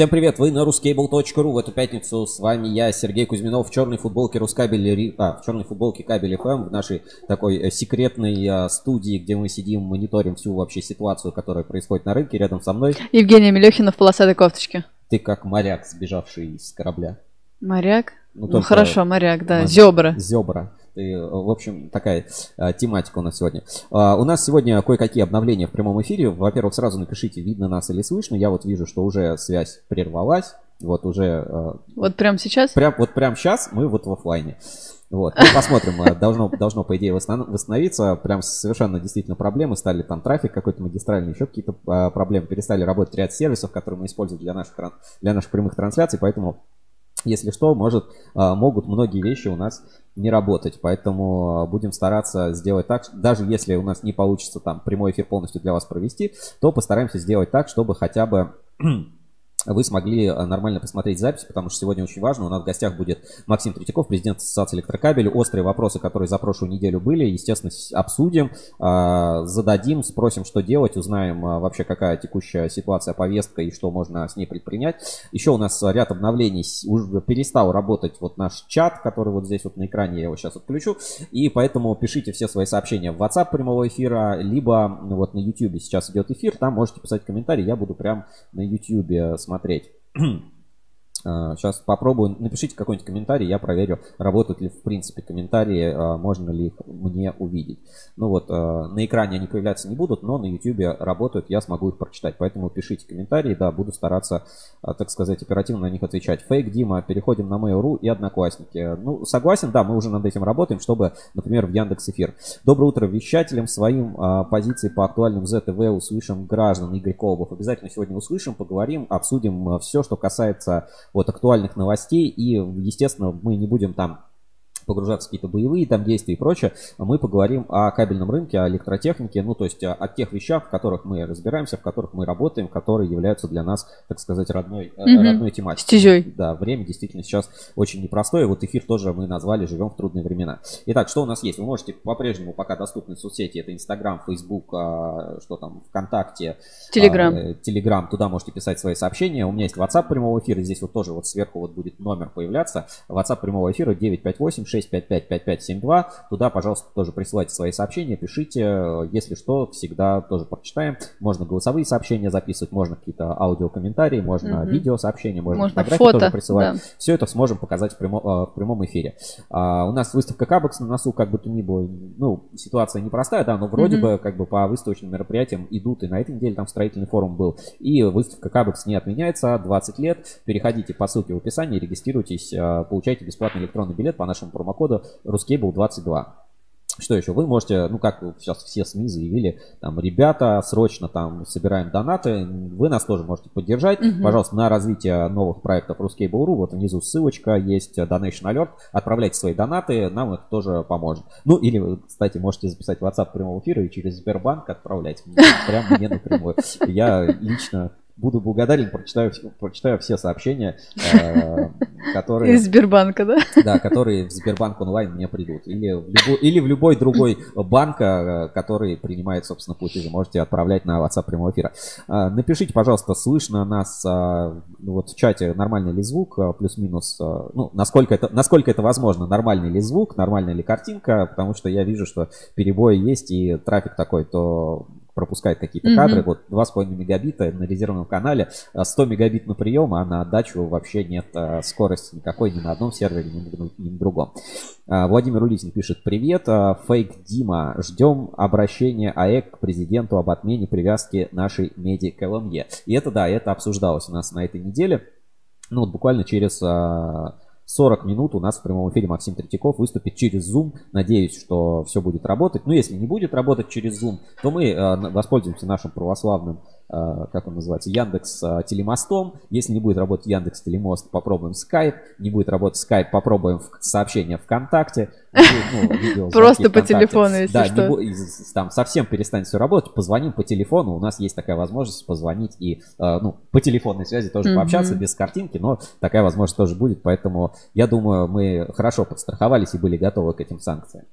Всем привет, вы на ruscable.ru. В эту пятницу с вами я, Сергей Кузьминов, в черной футболке Рускабель, а, в черной футболке Кабель FM, в нашей такой э, секретной а, студии, где мы сидим, мониторим всю вообще ситуацию, которая происходит на рынке. Рядом со мной Евгения Мелехина в полосатой кофточке. ты как моряк, сбежавший из корабля. Моряк? Ну, Ну, хорошо, моряк, да. моряк. Зебра. Зебра. Э, в общем, такая а, тематика у нас сегодня. А, у нас сегодня кое-какие обновления в прямом эфире. Во-первых, сразу напишите, видно нас или слышно. Я вот вижу, что уже связь прервалась. Вот уже э, Вот прямо сейчас? Прям, вот прям сейчас мы вот в офлайне. Вот. Ну, посмотрим, э, должно, должно, по идее, восстан- восстановиться. Прям совершенно действительно проблемы. Стали там трафик какой-то магистральный, еще какие-то а, проблемы. Перестали работать ряд сервисов, которые мы используем для наших, для наших прямых трансляций. Поэтому, если что, может, а, могут многие вещи у нас не работать. Поэтому а, будем стараться сделать так, даже если у нас не получится там прямой эфир полностью для вас провести, то постараемся сделать так, чтобы хотя бы вы смогли э, нормально посмотреть запись, потому что сегодня очень важно. У нас в гостях будет Максим Третьяков, президент Ассоциации электрокабелей. Острые вопросы, которые за прошлую неделю были, естественно, обсудим, а, зададим, спросим, что делать, узнаем а, вообще, какая текущая ситуация, повестка и что можно с ней предпринять. Еще у нас ряд обновлений. Уже перестал работать вот наш чат, который вот здесь вот на экране, я его сейчас отключу. И поэтому пишите все свои сообщения в WhatsApp прямого эфира, либо ну, вот на YouTube сейчас идет эфир, там можете писать комментарии, я буду прям на YouTube э, смотреть. Сейчас попробую. Напишите какой-нибудь комментарий, я проверю, работают ли в принципе комментарии, а, можно ли их мне увидеть. Ну вот, а, на экране они появляться не будут, но на YouTube работают, я смогу их прочитать. Поэтому пишите комментарии, да, буду стараться, а, так сказать, оперативно на них отвечать. Фейк Дима, переходим на Mail.ru и Одноклассники. Ну, согласен, да, мы уже над этим работаем, чтобы, например, в Яндекс Эфир. Доброе утро вещателям, своим а, позиции по актуальным ЗТВ услышим граждан Игорь Колобов. Обязательно сегодня услышим, поговорим, обсудим все, что касается вот актуальных новостей. И, естественно, мы не будем там погружаться в какие-то боевые там действия и прочее, мы поговорим о кабельном рынке, о электротехнике, ну, то есть о, о тех вещах, в которых мы разбираемся, в которых мы работаем, которые являются для нас, так сказать, родной, э, Мгм. родной тематикой. Стезей. Да, время действительно сейчас очень непростое. Вот эфир тоже мы назвали «Живем в трудные времена». Итак, что у нас есть? Вы можете по-прежнему, пока доступны соцсети, это Инстаграм, Фейсбук, а, что там, ВКонтакте, Телеграм. э, Телеграм, туда можете писать свои сообщения. У меня есть WhatsApp прямого эфира, здесь вот тоже вот сверху вот будет номер появляться. WhatsApp прямого эфира 958-655-5572. Туда, пожалуйста, тоже присылайте свои сообщения, пишите. Если что, всегда тоже прочитаем. Можно голосовые сообщения записывать, можно какие-то аудиокомментарии, можно Мгм. видео-сообщения, можно, Можно фотографии фото, тоже присылать. да. Все это сможем показать в, прямо- э, в прямом эфире. А, у нас выставка Кабекс на носу, как бы то ни было. Ну, ситуация непростая, да, но вроде Мгм. бы как бы по выставочным мероприятиям идут. И на этой неделе там строительный форум был. И выставка Кабекс не отменяется. 20 лет. Переходите по ссылке в описании, регистрируйтесь, э, получайте бесплатный электронный билет по нашему промокоду RusCable22. Что еще? Вы можете, ну как сейчас все СМИ заявили, там, ребята, срочно там собираем донаты, вы нас тоже можете поддержать. Мгм. Пожалуйста, на развитие новых проектов Ruskable.ru, вот внизу ссылочка, есть Donation Alert, отправляйте свои донаты, нам это тоже поможет. Ну или, вы, кстати, можете записать WhatsApp прямого эфира и через Сбербанк отправлять, прямо мне напрямую. Я лично буду благодарен, прочитаю, прочитаю все сообщения, э, которые... Из Сбербанка, да? Да, которые в Сбербанк онлайн мне придут. Или в, любой, или в любой другой банк, э, который принимает, собственно, платежи. Можете отправлять на WhatsApp прямого эфира. А, Напишите, пожалуйста, слышно нас вот в чате, нормальный ли звук, плюс-минус, ну, насколько это, насколько это возможно, нормальный ли звук, нормальная ли картинка, потому что я вижу, что перебои есть и трафик такой, то пропускает какие-то Мгм. кадры. Вот 2,5 мегабита на резервном канале, а 100 мегабит на прием, а на отдачу вообще нет а, скорости никакой ни на одном сервере, ни на, другом. А, Владимир Улитин пишет, привет, а, фейк Дима, ждем обращения АЭК к президенту об отмене привязки нашей меди к ЛМЕ. И это, да, это обсуждалось у нас на этой неделе. Ну, вот буквально через а, 40 минут у нас в прямом эфире Максим Третьяков выступит через Zoom. Надеюсь, что все будет работать. Но если не будет работать через Zoom, то мы на- воспользуемся нашим православным, как он называется, Яндекс а, Телемостом. Если не будет работать Яндекс Телемост, попробуем Skype. Не будет работать Skype, попробуем в- сообщение ВКонтакте. Не ну, видеозвонки Просто по телефону, если да, не что. из- там совсем перестанет все работать, позвоним по телефону. У нас есть такая возможность позвонить и, э, ну, по телефонной связи тоже Мгм. пообщаться без картинки, но такая возможность тоже будет. Поэтому я думаю, мы хорошо подстраховались и были готовы к этим санкциям.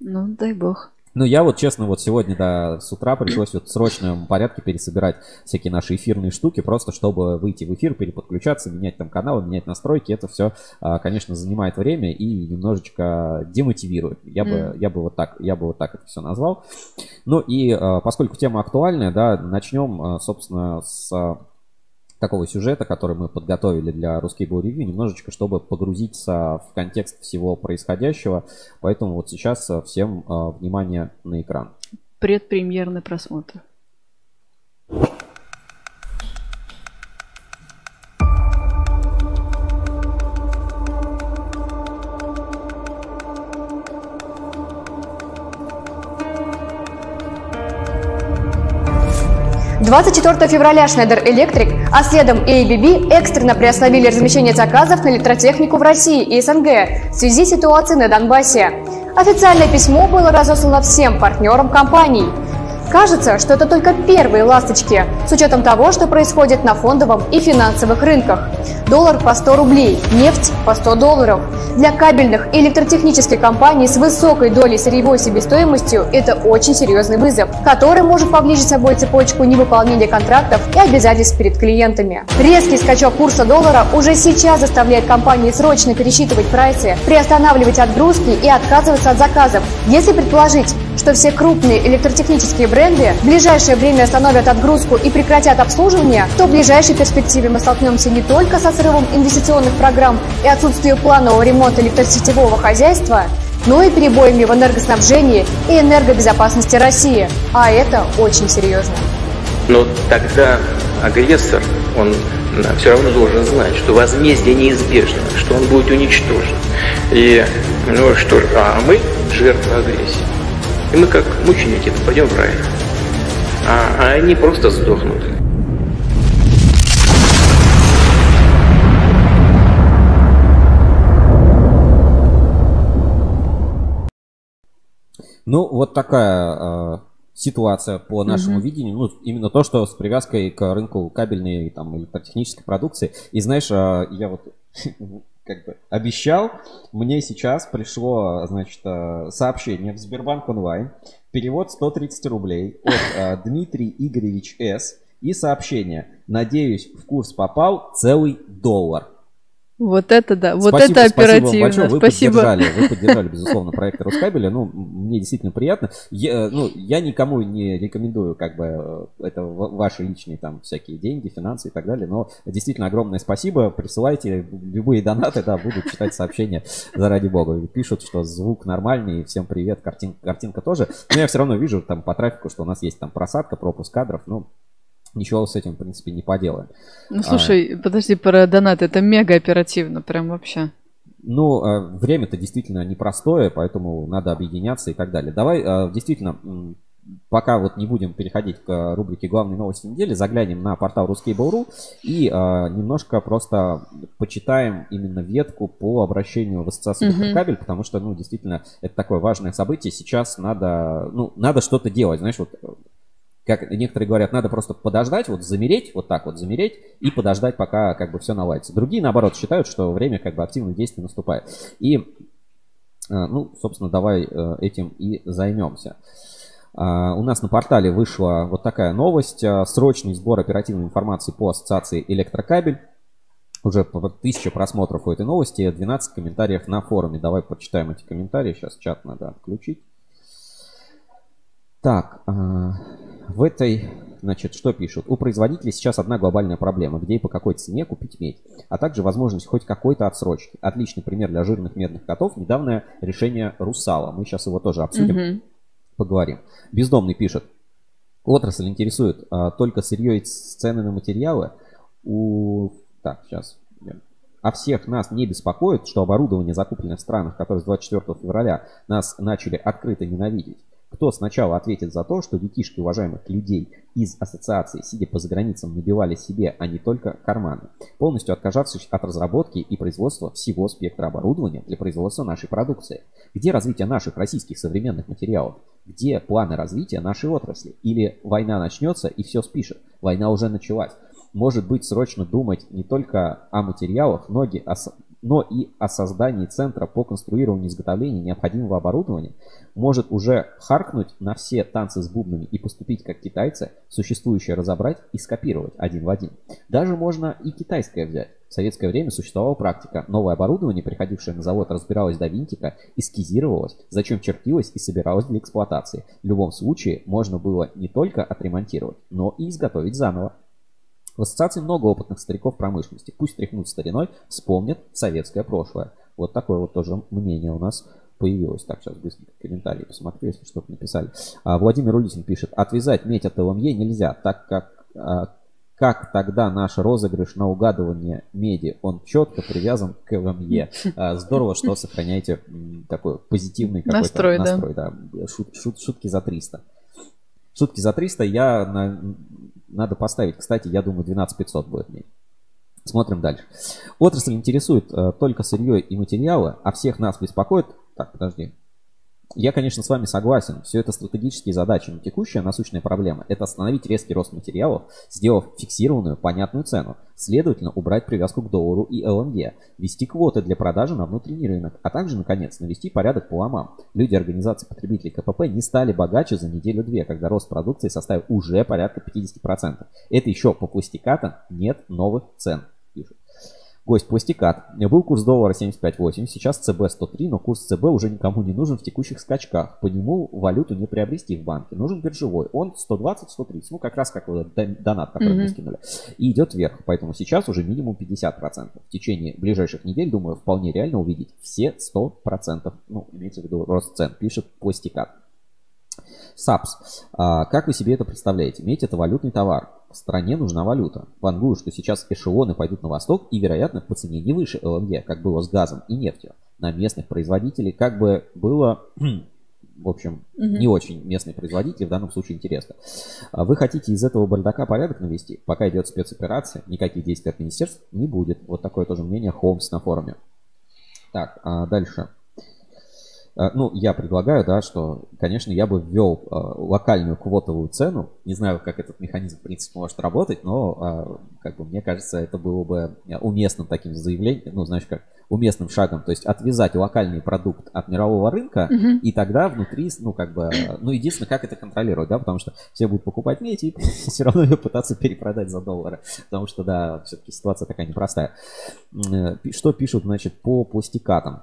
Ну, дай бог. Ну, я вот, честно, вот сегодня, да, с утра пришлось вот в срочном порядке пересобирать всякие наши эфирные штуки, просто чтобы выйти в эфир, переподключаться, менять там каналы, менять настройки. Это все, а, конечно, занимает время и немножечко демотивирует. Я бы, Mm. я бы вот так, я бы вот так это все назвал. Ну и а, поскольку тема актуальная, да, начнем, а, собственно, с такого сюжета, который мы подготовили для русской Review, немножечко, чтобы погрузиться в контекст всего происходящего. Поэтому вот сейчас а, всем а, внимание на экран. Предпремьерный просмотр. – 24 февраля Schneider Electric, а следом ABB экстренно приостановили размещение заказов на электротехнику в России и СНГ в связи с ситуацией на Донбассе. Официальное письмо было разослано всем партнерам компаний. Кажется, что это только первые ласточки, с учетом того, что происходит на фондовом и финансовых рынках. Доллар по 100 рублей, нефть по 100 долларов. Для кабельных и электротехнических компаний с высокой долей сырьевой себестоимостью это очень серьезный вызов, который может повлечь собой цепочку невыполнения контрактов и обязательств перед клиентами. Резкий скачок курса доллара уже сейчас заставляет компании срочно пересчитывать прайсы, приостанавливать отгрузки и отказываться от заказов. Если предположить, что все крупные электротехнические бренды в ближайшее время остановят отгрузку и прекратят обслуживание, то в ближайшей перспективе мы столкнемся не только со срывом инвестиционных программ и отсутствием планового ремонта электросетевого хозяйства, но и перебоями в энергоснабжении и энергобезопасности России. А это очень серьезно. Но тогда агрессор, он все равно должен знать, что возмездие неизбежно, что он будет уничтожен. И, ну что ж, а мы жертвы агрессии. И мы как мученики попадем в рай. А, а они просто сдохнут. Ну, вот такая э, ситуация по нашему Мгм. видению. Ну, именно то, что с привязкой к рынку кабельной и там, электротехнической продукции. И знаешь, э, я вот как бы обещал, мне сейчас пришло, значит, э, сообщение в Сбербанк онлайн. Перевод 130 рублей от э, Дмитрий Игоревич С. И сообщение. Надеюсь, в курс попал целый доллар. Вот это да, вот Спасибо- это спасибо вам оперативно. большое. Вы Спасибо. поддержали, вы поддержали, безусловно, проект Рускабеля. Ну, мне действительно приятно. Я, э, ну, я никому не рекомендую, как бы, э, это ваши личные там всякие деньги, финансы и так далее. Но действительно огромное спасибо. Присылайте любые донаты, да, буду читать сообщения заради бога. Пишут, что звук нормальный, всем привет, картин, картинка тоже. Но я все равно вижу там по трафику, что у нас есть там просадка, пропуск кадров. Ну, ничего с этим, в принципе, не поделаем. Ну слушай, подожди, про донат, это мега оперативно, прям вообще. Ну, э, время-то действительно непростое, поэтому надо объединяться и так далее. Давай, э, действительно, пока вот не будем переходить к рубрике «Главные новости недели», заглянем на портал Ruskable.ru и э, немножко просто почитаем именно ветку по обращению в ассоциацию Мгм. кабель, потому что, ну, действительно, это такое важное событие. Сейчас надо, ну, надо что-то делать, знаешь, вот как некоторые говорят, надо просто подождать, вот замереть, вот так вот замереть и подождать, пока как бы все наладится. Другие, наоборот, считают, что время как бы активных действий наступает. И, э, ну, собственно, давай э, этим и займемся. А, У нас на портале вышла вот такая новость. А, Срочный сбор оперативной информации по ассоциации «Электрокабель». Уже тысяча просмотров у этой новости, 12 комментариев на форуме. Давай почитаем эти комментарии. Сейчас чат надо включить. Так, а, в этой, значит, что пишут? У производителей сейчас одна глобальная проблема, где и по какой цене купить медь, а также возможность хоть какой-то отсрочки. Отличный пример для жирных медных котов – недавнее решение Русала. Мы сейчас его тоже обсудим, Мгм. поговорим. Бездомный пишет. Отрасль интересует а, только сырье и цены на материалы. У... Так, сейчас. А всех нас не беспокоит, что оборудование, закупленное в странах, которые с 24 февраля нас начали открыто ненавидеть. Кто сначала ответит за то, что детишки уважаемых людей из ассоциации, сидя по заграницам, набивали себе, а не только карманы, полностью отказавшись от разработки и производства всего спектра оборудования для производства нашей продукции? Где развитие наших российских современных материалов? Где планы развития нашей отрасли? Или война начнется и все спишет? Война уже началась. Может быть, срочно думать не только о материалах, ноги, о с- но и о создании центра по конструированию и изготовлению необходимого оборудования может уже харкнуть на все танцы с бубнами и поступить как китайцы, существующее разобрать и скопировать один в один. Даже можно и китайское взять. В советское время существовала практика. Новое оборудование, приходившее на завод, разбиралось до винтика, эскизировалось, зачем чертилось и собиралось для эксплуатации. В любом случае, можно было не только отремонтировать, но и изготовить заново. В ассоциации много опытных стариков промышленности. Пусть тряхнут стариной, вспомнят советское прошлое. Вот такое вот тоже мнение у нас появилось. Так, сейчас быстренько комментарии посмотрю, если что-то написали. А, Владимир Улитин пишет, отвязать медь от ЛМЕ нельзя, так как а, как тогда наш розыгрыш на угадывание меди? Он четко привязан к ЛМЕ. А, здорово, что сохраняете такой позитивный какой-то Настрой, да. настрой. Да. Шут- шут- шутки за 300. Шутки за 300 я на- надо поставить. Кстати, я думаю, 12 500 будет медь. Смотрим дальше. Отрасль интересует э, только сырье и материалы, а всех нас беспокоит... Так, подожди. Я, конечно, с вами согласен. Все это стратегические задачи, но текущая насущная проблема – это остановить резкий рост материалов, сделав фиксированную, понятную цену. Следовательно, убрать привязку к доллару и ЛНГ, ввести квоты для продажи на внутренний рынок, а также, наконец, навести порядок по ломам. Люди организации потребителей КПП не стали богаче за неделю-две, когда рост продукции составил уже порядка 50%. Это еще по пустякатам нет новых цен, пишут. Гость пластикат. Был курс доллара 75.8, сейчас ЦБ 103, но курс ЦБ уже никому не нужен в текущих скачках. По нему валюту не приобрести в банке. Нужен биржевой. Он 120-130, ну как раз как вот дон- донат, который мы Мгм. скинули. И идет вверх, поэтому сейчас уже минимум 50%. В течение ближайших недель, думаю, вполне реально увидеть все 100%. Ну, имеется в виду рост цен, пишет пластикат. САПС. А, как вы себе это представляете? Медь это валютный товар. В стране нужна валюта. Вангую, что сейчас эшелоны пойдут на восток и, вероятно, по цене не выше ЛНГ, как было с газом и нефтью. На местных производителей как бы было, в общем, не очень местные производители, в данном случае интересно. А Вы хотите из этого бардака порядок навести? Пока идет спецоперация, никаких действий от министерств не будет. Вот такое тоже мнение Холмс на форуме. Так, а дальше. А, Ну, я предлагаю, да, что, конечно, я бы ввел а, локальную квотовую цену. Не знаю, как этот механизм, в принципе, может работать, но, а, как бы, мне кажется, это было бы уместным таким заявлением, ну, знаешь, как уместным шагом. То есть отвязать локальный продукт от мирового рынка, и тогда внутри, ну, как бы, ну, единственное, как это контролировать, да, потому что все будут покупать медь и все равно ее пытаться перепродать за доллары. Потому что, да, все-таки ситуация такая непростая. Э, Что пишут, значит, по пластикатам?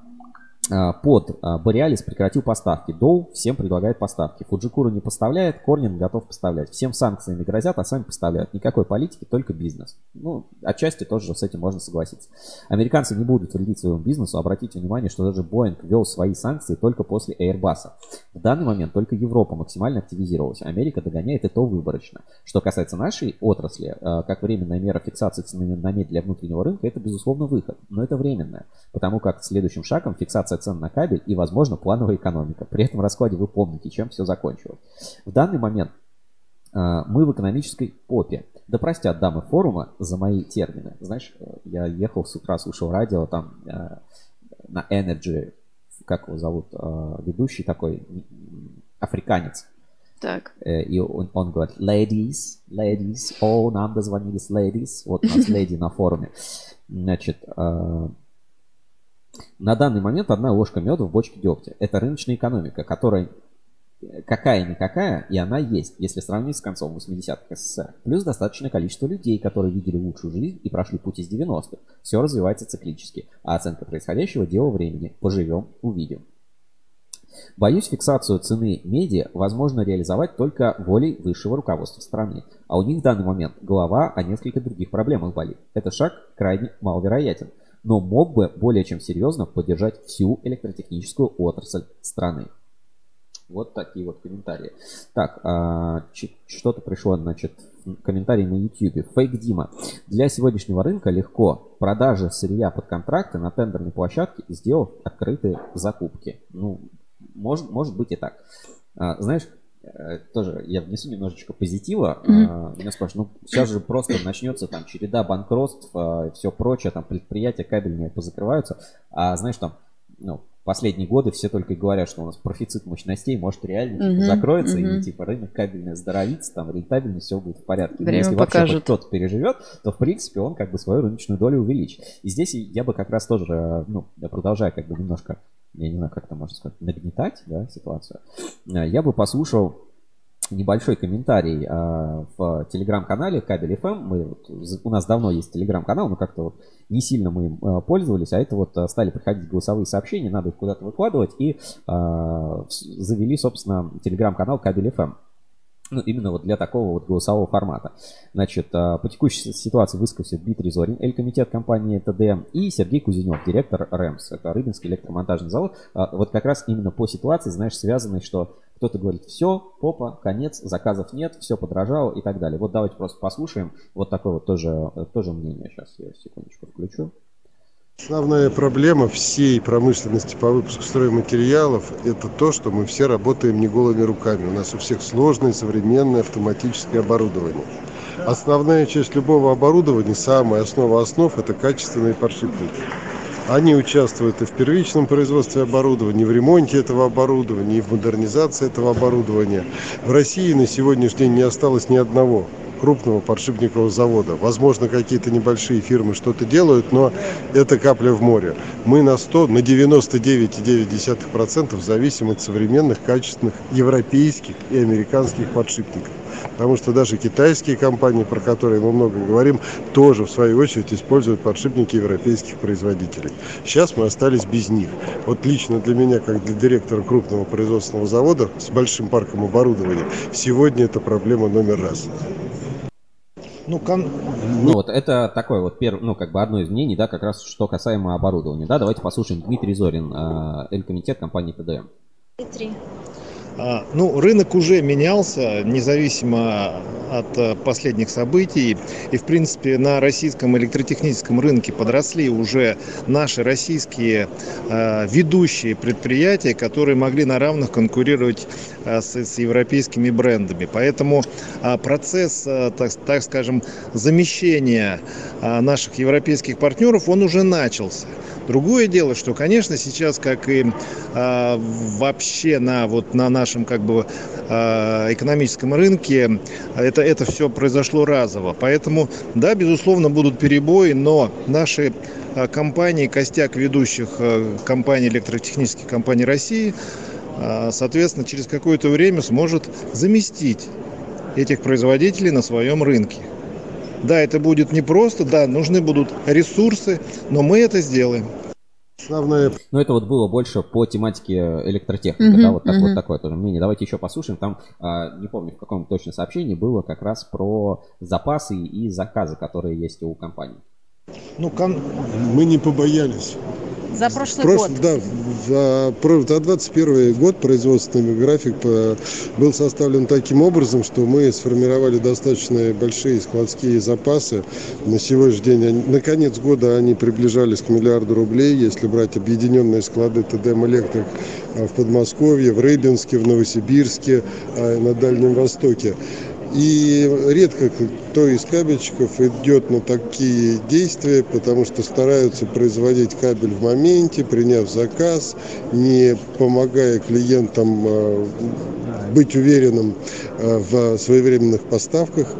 А, Под а, Бориалис прекратил поставки. Доу всем предлагает поставки. Фуджикуру не поставляет, Корнин готов поставлять. Всем санкциями грозят, а сами поставляют. Никакой политики, только бизнес. Ну, отчасти тоже с этим можно согласиться. Американцы не будут вредить своему бизнесу. Обратите внимание, что даже Боинг ввел свои санкции только после Airbus. В данный момент только Европа максимально активизировалась. Америка догоняет и то выборочно. Что касается нашей отрасли, э, как временная мера фиксации цены на медь для внутреннего рынка, это, безусловно, выход. Но это временное. Потому как следующим шагом фиксация цен на кабель и, возможно, плановая экономика. При этом раскладе вы помните, чем все закончилось. В данный момент э, мы в экономической попе. Да простят дамы форума за мои термины. Знаешь, э, я ехал с утра, слушал радио, там э, на Energy, как его зовут, ведущий такой, африканец. Так. И он, он говорит, ladies, ladies, о, нам дозвонились ladies. Вот у нас леди на форуме. Значит, на данный момент одна ложка меда в бочке дегтя. Это рыночная экономика, которая э, какая-никакая, и она есть, если сравнить с концом 80-х СССР. Плюс достаточное количество людей, которые видели лучшую жизнь и прошли путь из 90-х. Все развивается циклически, а оценка происходящего – дело времени. Поживем, увидим. Боюсь, фиксацию цены меди возможно реализовать только волей высшего руководства страны. А у них в данный момент голова о нескольких других проблемах болит. Этот шаг крайне маловероятен, но мог бы более чем серьезно поддержать всю электротехническую отрасль страны. Вот такие вот комментарии. Так, а, что-то пришло, значит, комментарий на YouTube. Фейк Дима. Для сегодняшнего рынка легко продажи сырья под контракты на тендерной площадке, сделав открытые закупки. Ну, может, может быть и так. А, знаешь, тоже я внесу немножечко позитива. А, Меня спрашивают, ну сейчас же просто начнется там череда банкротств, все прочее, там предприятия кабельные позакрываются. А знаешь, там, ну, последние годы все только и говорят, что у нас профицит мощностей, может реально Мгм, закроется, мгм. и типа рынок кабельный оздоровится, там рентабельность, все будет в порядке. Но Время если вообще покажет. кто-то переживет, то в принципе он как бы свою рыночную долю увеличит. И здесь я бы как раз тоже, ну, я продолжаю как бы немножко, я не знаю, как это можно сказать, нагнетать, да, ситуацию. Э, Я бы послушал небольшой комментарий а, в телеграм-канале Кабель FM. Мы, вот, у нас давно есть телеграм-канал, но как-то вот не сильно мы им а, пользовались, а это вот а, стали приходить голосовые сообщения, надо их куда-то выкладывать, и а, завели, собственно, телеграм-канал Кабель FM. Ну, именно вот для такого вот голосового формата. Значит, а, по текущей ситуации высказался Дмитрий Зорин, Эль-комитет компании ТДМ, и Сергей Кузенев, директор РЭМС, это Рыбинский электромонтажный завод. А, Вот как раз именно по ситуации, знаешь, связанной, что кто-то говорит, все, попа, конец, заказов нет, все подорожало и так далее. Вот давайте просто послушаем вот такое вот тоже, тоже мнение. Сейчас я секундочку включу. Основная проблема всей промышленности по выпуску стройматериалов – это то, что мы все работаем не голыми руками. У нас у всех сложное современное автоматическое оборудование. Основная часть любого оборудования, самая основа основ – это качественные подшипники. Они участвуют и в первичном производстве оборудования, в ремонте этого оборудования, и в модернизации этого оборудования. В России на сегодняшний день не осталось ни одного крупного подшипникового завода. Возможно, какие-то небольшие фирмы что-то делают, но это капля в море. Мы на 100, на 99,9% зависим от современных, качественных европейских и американских подшипников. Потому что даже китайские компании, про которые мы много говорим, тоже в свою очередь используют подшипники европейских производителей. Сейчас мы остались без них. Вот лично для меня, как для директора крупного производственного завода с большим парком оборудования, сегодня это проблема номер раз. Ну, кон- Ну вот это такое вот первое, ну как бы одно из мнений, да, как раз что касаемо оборудования. Да, давайте послушаем Дмитрий Зорин, э, Эль-комитет компании ТДМ. а, ну, рынок уже менялся, независимо от э, последних событий. И, в принципе, на российском электротехническом рынке подросли уже наши российские э, ведущие предприятия, которые могли на равных конкурировать э, с, с европейскими брендами. Поэтому а, процесс, так, так скажем, замещения а, наших европейских партнеров, он уже начался. Другое дело, что, конечно, сейчас, как и а, вообще на вот на нашем как бы а, экономическом рынке, это это все произошло разово. Поэтому, да, безусловно, будут перебои, но наши а, компании, костяк ведущих а, компаний электротехнических компаний России, а, соответственно, через какое-то время сможет заместить этих производителей на своем рынке. Да, это будет непросто, да, нужны будут ресурсы, но мы это сделаем. Основная Ну, это вот было больше по тематике электротехника, Мгм, да, вот, так, вот мгм. такое тоже мнение. Давайте еще послушаем. Там, а, не помню, в каком точно сообщении было как раз про запасы и заказы, которые есть у компании. Ну, кон- мы не побоялись За прошлый Прош- год. Да, за, за 21 год производственный график по- был составлен таким образом, что мы сформировали достаточно большие складские запасы. На сегодняшний день, на конец года они приближались к миллиарду рублей, если брать объединенные склады ТДМ «Электрик» а, в Подмосковье, в Рыбинске, в Новосибирске, а, на Дальнем Востоке. И редко кто из кабельщиков идет на такие действия, потому что стараются производить кабель в моменте, приняв заказ, не помогая клиентам э, быть уверенным э, в своевременных поставках.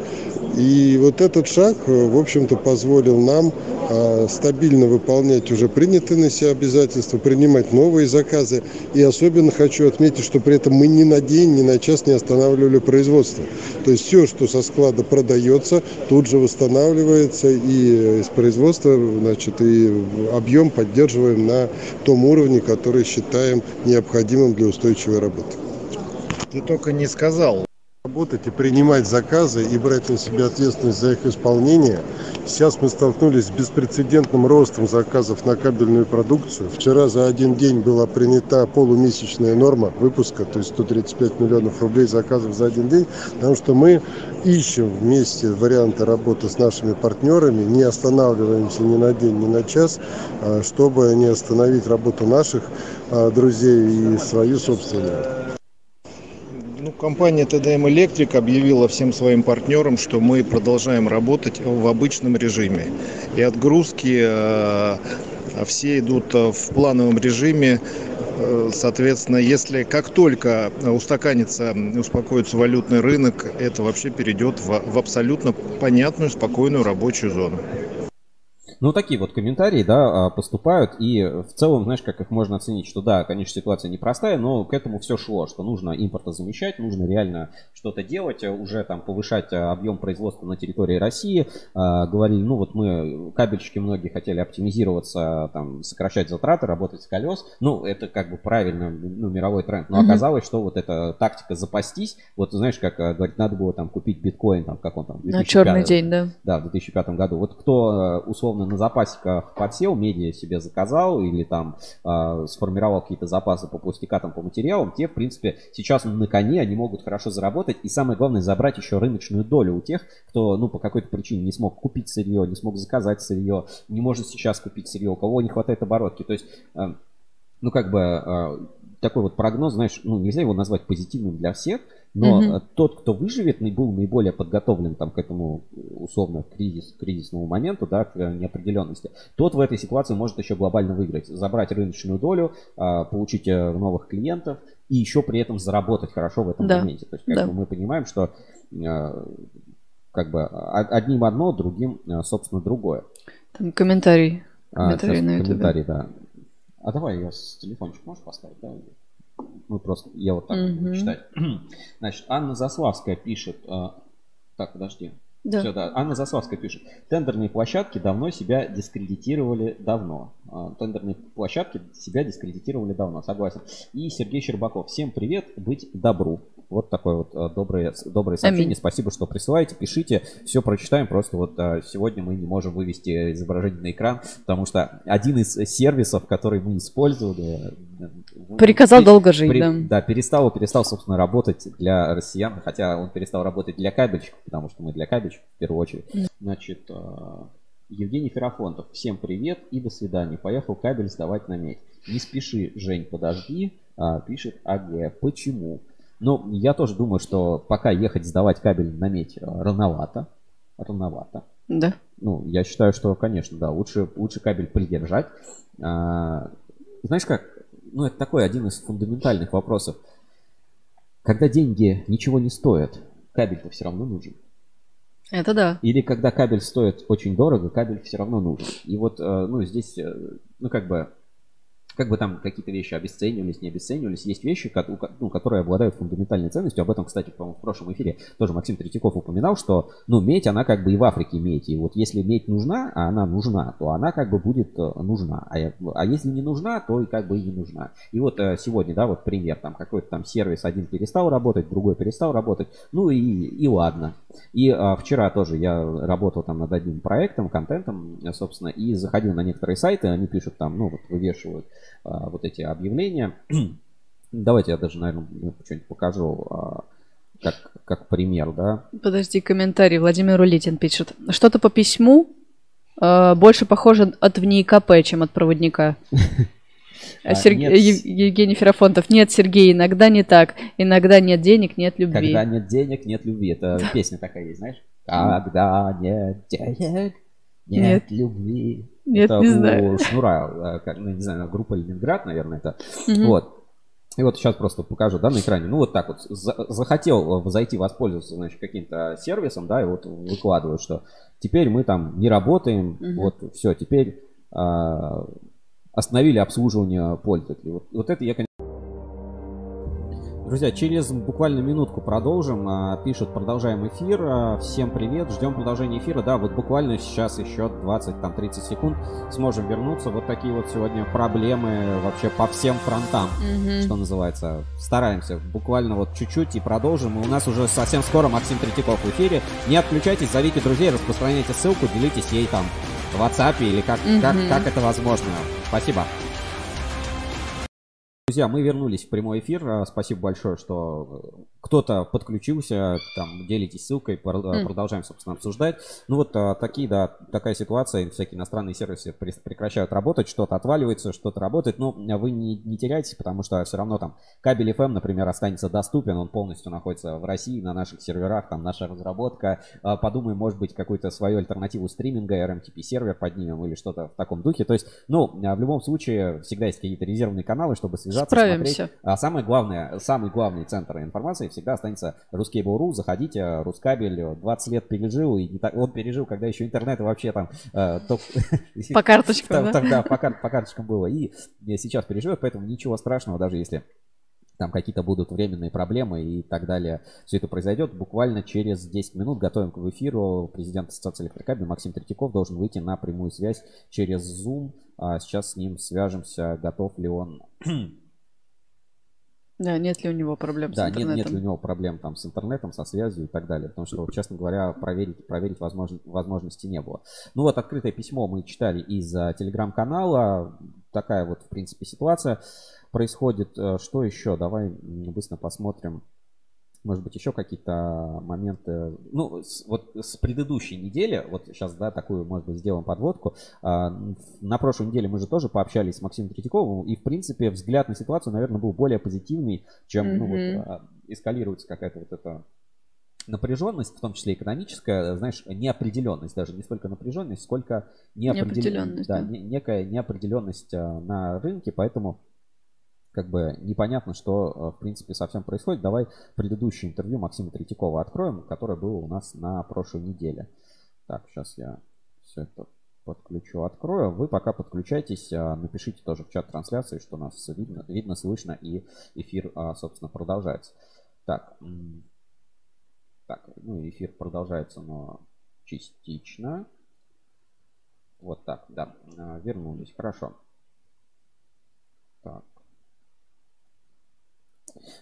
И вот этот шаг, э, в общем-то, позволил нам э, стабильно выполнять уже принятые на себя обязательства, принимать новые заказы. И особенно хочу отметить, что при этом мы ни на день, ни на час не останавливали производство. То есть все, что со склада продается, тут же восстанавливается и из производства, значит, и объем поддерживаем на том уровне, который считаем необходимым для устойчивой работы. ты только не сказал. Работать и принимать заказы и брать на себя ответственность за их исполнение. Сейчас мы столкнулись с беспрецедентным ростом заказов на кабельную продукцию. Вчера за один день была принята полумесячная норма выпуска, то есть 135 миллионов рублей заказов за один день, потому что мы ищем вместе варианты работы с нашими партнерами, не останавливаемся ни на день, ни на час, а, чтобы не остановить работу наших а, друзей и свою собственную. Ну, компания TDM Electric объявила всем своим партнерам, что мы продолжаем работать в обычном режиме. И отгрузки э, все идут э, в плановом режиме Э, Соответственно, если как только устаканится, успокоится валютный рынок, это вообще перейдет в, в абсолютно понятную, спокойную рабочую зону. Ну, такие вот комментарии, да, а, поступают, и в целом, знаешь, как их можно оценить, что да, конечно, ситуация непростая, но к этому все шло, что нужно импортозамещать, нужно реально что-то делать, а, уже там повышать а, объем производства на территории России. Говорили, ну вот мы, кабельщики многие хотели оптимизироваться, там, сокращать затраты, работать с колес, ну, это как бы правильно, ну, мировой тренд, но оказалось, что вот эта тактика запастись, вот знаешь, как говорить, надо было там купить биткоин, там, как он там, На черный день, да. Да, в 2005 году. Вот кто условно на запасиках подсел, медиа себе заказал или там э, сформировал какие-то запасы по пластикатам, по материалам, те, в принципе, сейчас на коне, они могут хорошо заработать. И самое главное, забрать еще рыночную долю у тех, кто, ну, по какой-то причине не смог купить сырье, не смог заказать сырье, не может сейчас купить сырье, у кого не хватает оборотки. То есть, э, ну, как бы, э, такой вот прогноз, знаешь, ну, нельзя его назвать позитивным для всех, но угу. тот, кто выживет, был наиболее подготовлен там, к этому условно кризис, кризисному моменту, да, к неопределенности, тот в этой ситуации может еще глобально выиграть. Забрать рыночную долю, а, получить э, новых клиентов и еще при этом заработать хорошо в этом да. моменте. То есть как да. бы мы понимаем, что э, как бы одним одно, другим, э, собственно, другое. Там комментарий. Комментарий а, на YouTube. Комментарий, да. А давай я с телефончик можешь поставить, да? Мы просто, я вот так буду читать. Значит, Анна Заславская пишет, э, так, подожди. Да. Все, да. Анна Заславская пишет. Тендерные площадки давно себя дискредитировали давно. А, тендерные площадки себя дискредитировали давно, согласен. И Сергей Щербаков. Всем привет, быть добру. Вот такое вот э, доброе, доброе сообщение. Аминь. Спасибо, что присылаете, пишите. Все прочитаем. Просто вот э, сегодня мы не можем вывести изображение на экран, потому что один из сервисов, который мы использовали... Э, Приказал долго жить, при, да. Да, перестал, перестал, собственно, работать для россиян, хотя он перестал работать для кабельщиков, потому что мы для кабельщиков в первую очередь. Значит, Евгений Ферафонтов. Всем привет и до свидания. Поехал кабель сдавать на медь. Не спеши, Жень, подожди, пишет АГ. Почему? Ну, я тоже думаю, что пока ехать сдавать кабель на медь э, рановато. Рановато. Да. Ну, я считаю, что, конечно, да, лучше, лучше кабель придержать. А, знаешь как, ну, это такой один из фундаментальных вопросов. Когда деньги ничего не стоят, кабель-то все равно нужен. Это да. Или когда кабель стоит очень дорого, кабель все равно нужен. И вот, э, ну, здесь, э, ну, как бы, как бы там какие-то вещи обесценивались, не обесценивались, есть вещи, ну, которые обладают фундаментальной ценностью. Об этом, кстати, по в прошлом эфире тоже Максим Третьяков упоминал, что, ну, медь, она как бы и в Африке медь. И вот если медь нужна, а она нужна, то она как бы будет э, нужна. А, а если не нужна, то и как бы и не нужна. И вот э, сегодня, да, вот пример, там какой-то там сервис один перестал работать, другой перестал работать, ну и, и ладно. И а, вчера тоже я работал там над одним проектом, контентом, собственно, и заходил на некоторые сайты, они пишут там, ну вот вывешивают вот эти объявления. Давайте я даже, наверное, что-нибудь покажу, а, как, как пример, да. Подожди, комментарий. Владимир Улитин пишет. Что-то по письму э, больше похоже от ВНИКП, чем от проводника. А, Серг... нет... Евгений Ферафонтов. Нет, Сергей, иногда не так. Иногда нет денег, нет любви. Когда нет денег, нет любви. Это песня такая есть, знаешь? Когда нет денег, нет, нет любви. Нет, это не у знаю. Шнура, э, ну, не знаю, группа Ленинград, наверное, это. Угу. Вот. И вот сейчас просто покажу, да, на экране. Ну, вот так вот. захотел зайти воспользоваться, значит, каким-то сервисом, да, и вот выкладываю, что теперь мы там не работаем, угу. вот, все, теперь а, остановили обслуживание пользователей. Вот, вот это я, конечно, Друзья, через буквально минутку продолжим. А, пишут, продолжаем эфир. А, всем привет, ждем продолжения эфира. Да, вот буквально сейчас еще 20-30 секунд сможем вернуться. Вот такие вот сегодня проблемы вообще по всем фронтам, mm-hmm. что называется. Стараемся буквально вот чуть-чуть и продолжим. И у нас уже совсем скоро Максим Третьяков в эфире. Не отключайтесь, зовите друзей, распространяйте ссылку, делитесь ей там в WhatsApp или как, mm-hmm. как, как это возможно. Спасибо. Друзья, мы вернулись в прямой эфир. А, спасибо большое, что э, кто-то подключился, там, делитесь ссылкой, mm. продолжаем, собственно, обсуждать. Ну вот а, такие, да, такая ситуация, всякие иностранные сервисы прекращают работать, что-то отваливается, что-то работает, но вы не, не теряйтесь, потому что все равно там кабель FM, например, останется доступен, он полностью находится в России, на наших серверах, там наша разработка. Подумаем, может быть, какую-то свою альтернативу стриминга, RMTP сервер поднимем или что-то в таком духе. То есть, ну, в любом случае, всегда есть какие-то резервные каналы, чтобы связаться. Справимся. Смотреть. А самое главное, самый главный центр информации всегда останется Ruskable.ru. Заходите, Рускабель 20 лет пережил, и не так, он пережил, когда еще интернет вообще там... Э, топ... По карточкам, да? Да, по, кар- по карточкам было. И сейчас переживет, поэтому ничего страшного, даже если там какие-то будут временные проблемы и так далее. Все это произойдет буквально через 10 минут. Готовим к эфиру. Президент Ассоциации электрокабель Максим Третьяков должен выйти на прямую связь через Zoom. А сейчас с ним свяжемся, готов ли он да, нет ли у него проблем да, с интернетом? Да, нет, нет ли у него проблем там с интернетом, со связью и так далее. Потому что, честно говоря, проверить, проверить возможно, возможности не было. Ну вот, открытое письмо мы читали из телеграм-канала. Такая вот, в принципе, ситуация происходит. Э, что еще? Давай быстро посмотрим. Может быть, еще какие-то моменты. Ну, с, вот с предыдущей недели, вот сейчас, да, такую, может быть, сделаем подводку. А, на прошлой неделе мы же тоже пообщались с Максимом Третьяковым, и, в принципе, взгляд на ситуацию, наверное, был более позитивный, чем, mm-hmm. ну, вот, а, эскалируется какая-то вот эта напряженность, в том числе экономическая, знаешь, неопределенность, даже не столько напряженность, сколько неопределенность, да, да. некая неопределенность а, на рынке, поэтому как бы непонятно, что, э, в принципе, совсем происходит. Давай предыдущее интервью Максима Третьякова откроем, которое было у нас на прошлой неделе. Так, сейчас я все это подключу, открою. Вы пока подключайтесь, э, напишите тоже в чат трансляции, что нас видно, видно слышно, и эфир, э, собственно, продолжается. Так, так, ну, эфир продолжается, но частично. Вот так, да, вернулись, хорошо. Так.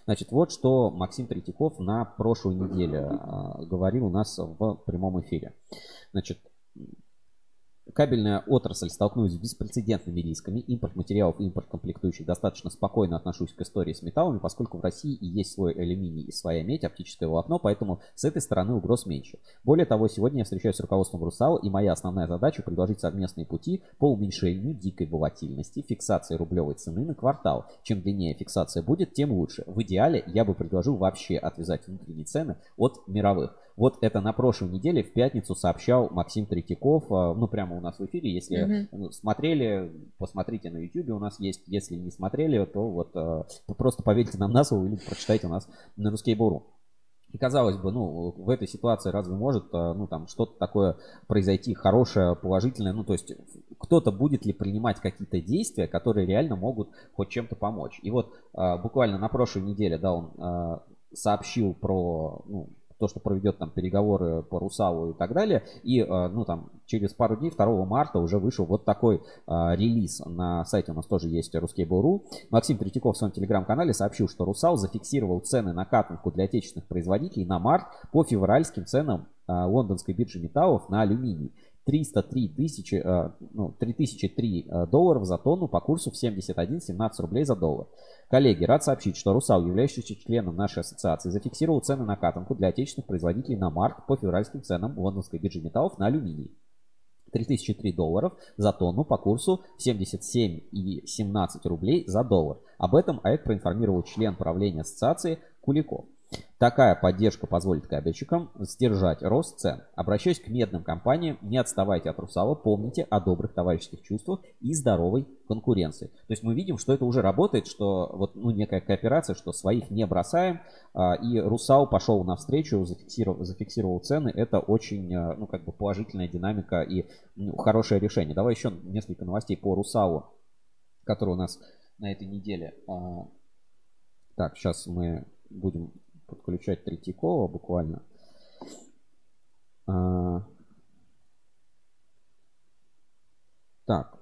Значит, вот что Максим Третьяков на прошлой неделе а, говорил у нас в прямом эфире. Значит, Кабельная отрасль столкнулась с беспрецедентными рисками. Импорт материалов и импорт комплектующих достаточно спокойно отношусь к истории с металлами, поскольку в России и есть свой алюминий и своя медь, оптическое волокно, поэтому с этой стороны угроз меньше. Более того, сегодня я встречаюсь с руководством Русал, и моя основная задача предложить совместные пути по уменьшению дикой волатильности, фиксации рублевой цены на квартал. Чем длиннее фиксация будет, тем лучше. В идеале я бы предложил вообще отвязать внутренние цены от мировых. Вот это на прошлой неделе в пятницу сообщал Максим Третьяков, а, ну прямо у нас в эфире. Если mm-hmm. смотрели, посмотрите на YouTube, у нас есть. Если не смотрели, то вот а, просто поверьте нам на слово или прочитайте у нас на Ruskable.ru. И казалось бы, ну, в этой ситуации разве может, а, ну, там, что-то такое произойти хорошее, положительное? Ну, то есть, кто-то будет ли принимать какие-то действия, которые реально могут хоть чем-то помочь? И вот буквально на прошлой неделе, да, он сообщил про, ну, то, что проведет там переговоры по Русалу и так далее. И, э, ну, там, через пару дней, 2 марта, уже вышел вот такой а, релиз. На сайте у нас тоже есть Ruskable.ru. Максим Третьяков в своем телеграм-канале сообщил, что Русал зафиксировал цены на катанку для отечественных производителей на март по февральским ценам а, лондонской биржи металлов на алюминий. 303 тысячи, ну, 3003 долларов за тонну по курсу в 71-17 рублей за доллар. Коллеги, рад сообщить, что Русал, являющийся членом нашей ассоциации, зафиксировал цены на катанку для отечественных производителей на март по февральским ценам лондонской биржи металлов на алюминий. 3003 долларов за тонну по курсу 77,17 рублей за доллар. Об этом АЭК проинформировал член правления ассоциации Куликов. Такая поддержка позволит кабельщикам сдержать рост цен. Обращаясь к медным компаниям, не отставайте от Русала, помните о добрых товарищеских чувствах и здоровой конкуренции. То есть мы видим, что это уже работает, что вот ну, некая кооперация, что своих не бросаем, а, и Русал пошел навстречу, зафиксировал, зафиксировал цены. Это очень а, ну, как бы положительная динамика и хорошее решение. Давай еще несколько новостей по Русалу, которые у нас на этой неделе. А, так, сейчас мы будем подключать Третьякова буквально. А... Так,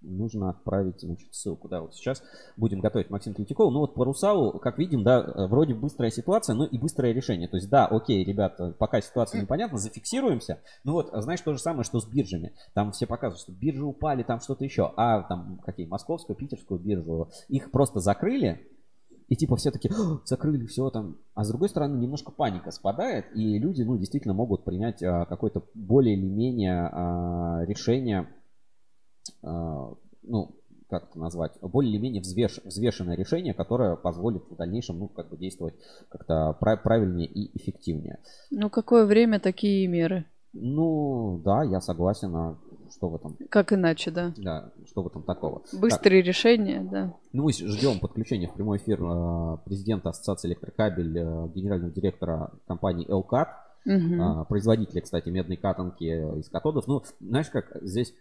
нужно отправить, значит, ссылку. Да, вот сейчас будем готовить Максим Третьякова. Ну вот по Русалу, как видим, да, вроде быстрая ситуация, но и быстрое решение. То есть, да, окей, ребята, пока ситуация непонятна, зафиксируемся. Ну вот, знаешь, то же самое, что с биржами. Там все показывают, что биржи упали, там что-то еще. А там какие, московскую, питерскую биржу, их просто закрыли, и типа все таки закрыли все там. А с другой стороны, немножко паника спадает, и люди, ну, действительно могут принять а, какое-то более или менее а, решение, а, ну, как это назвать, более или менее взвеш, взвешенное решение, которое позволит в дальнейшем, ну, как бы действовать как-то правильнее и эффективнее. Ну, какое время такие меры? Ну, да, я согласен. Что в этом? Как иначе, да. Да, что в этом такого? Быстрые так. решения, да. Ну, мы ждем подключения в прямой эфир э, президента Ассоциации электрокабель, э, генерального директора компании Элкат, угу. производителя, кстати, медной катанки из катодов. Ну, знаешь как, здесь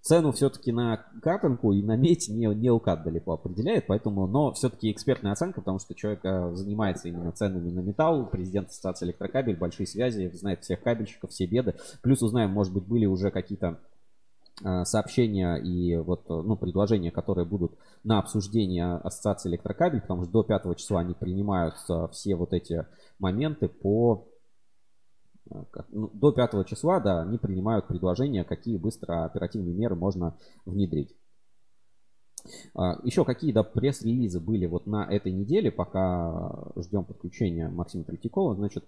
цену все-таки на катанку и на медь не, не УКАТ далеко определяет, поэтому, но все-таки экспертная оценка, потому что человек э, занимается именно ценами на металл, президент Ассоциации электрокабель, большие связи, знает всех кабельщиков, все беды. Плюс узнаем, может быть, были уже какие-то сообщения и вот, ну, предложения, которые будут на обсуждение Ассоциации электрокабель, потому что до 5 числа они принимают все вот эти моменты по Э, ну, до 5 числа, да, они принимают предложения, какие быстро оперативные меры можно внедрить. А, Еще какие да, пресс-релизы были вот на этой неделе, пока ждем подключения Максима Третьякова. Значит,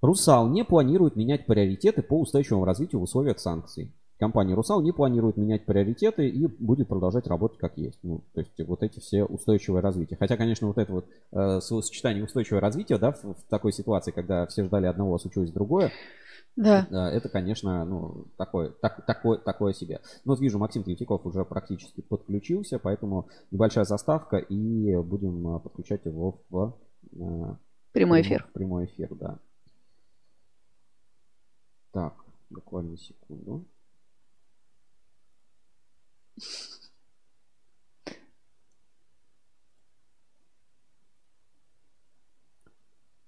Русал не планирует менять приоритеты по устойчивому развитию в условиях санкций компания «Русал» не планирует менять приоритеты и будет продолжать работать как есть. Ну, то есть вот эти все устойчивое развитие. Хотя, конечно, вот это вот э, сочетание устойчивого развития, да, в, в такой ситуации, когда все ждали одного, а случилось другое, да. Это, конечно, ну, такое, так, такое, такое себе. Но вот вижу, Максим Третьяков уже практически подключился, поэтому небольшая заставка, и будем э, подключать его в э, прямой эфир. В прямой эфир, да. Так, буквально секунду.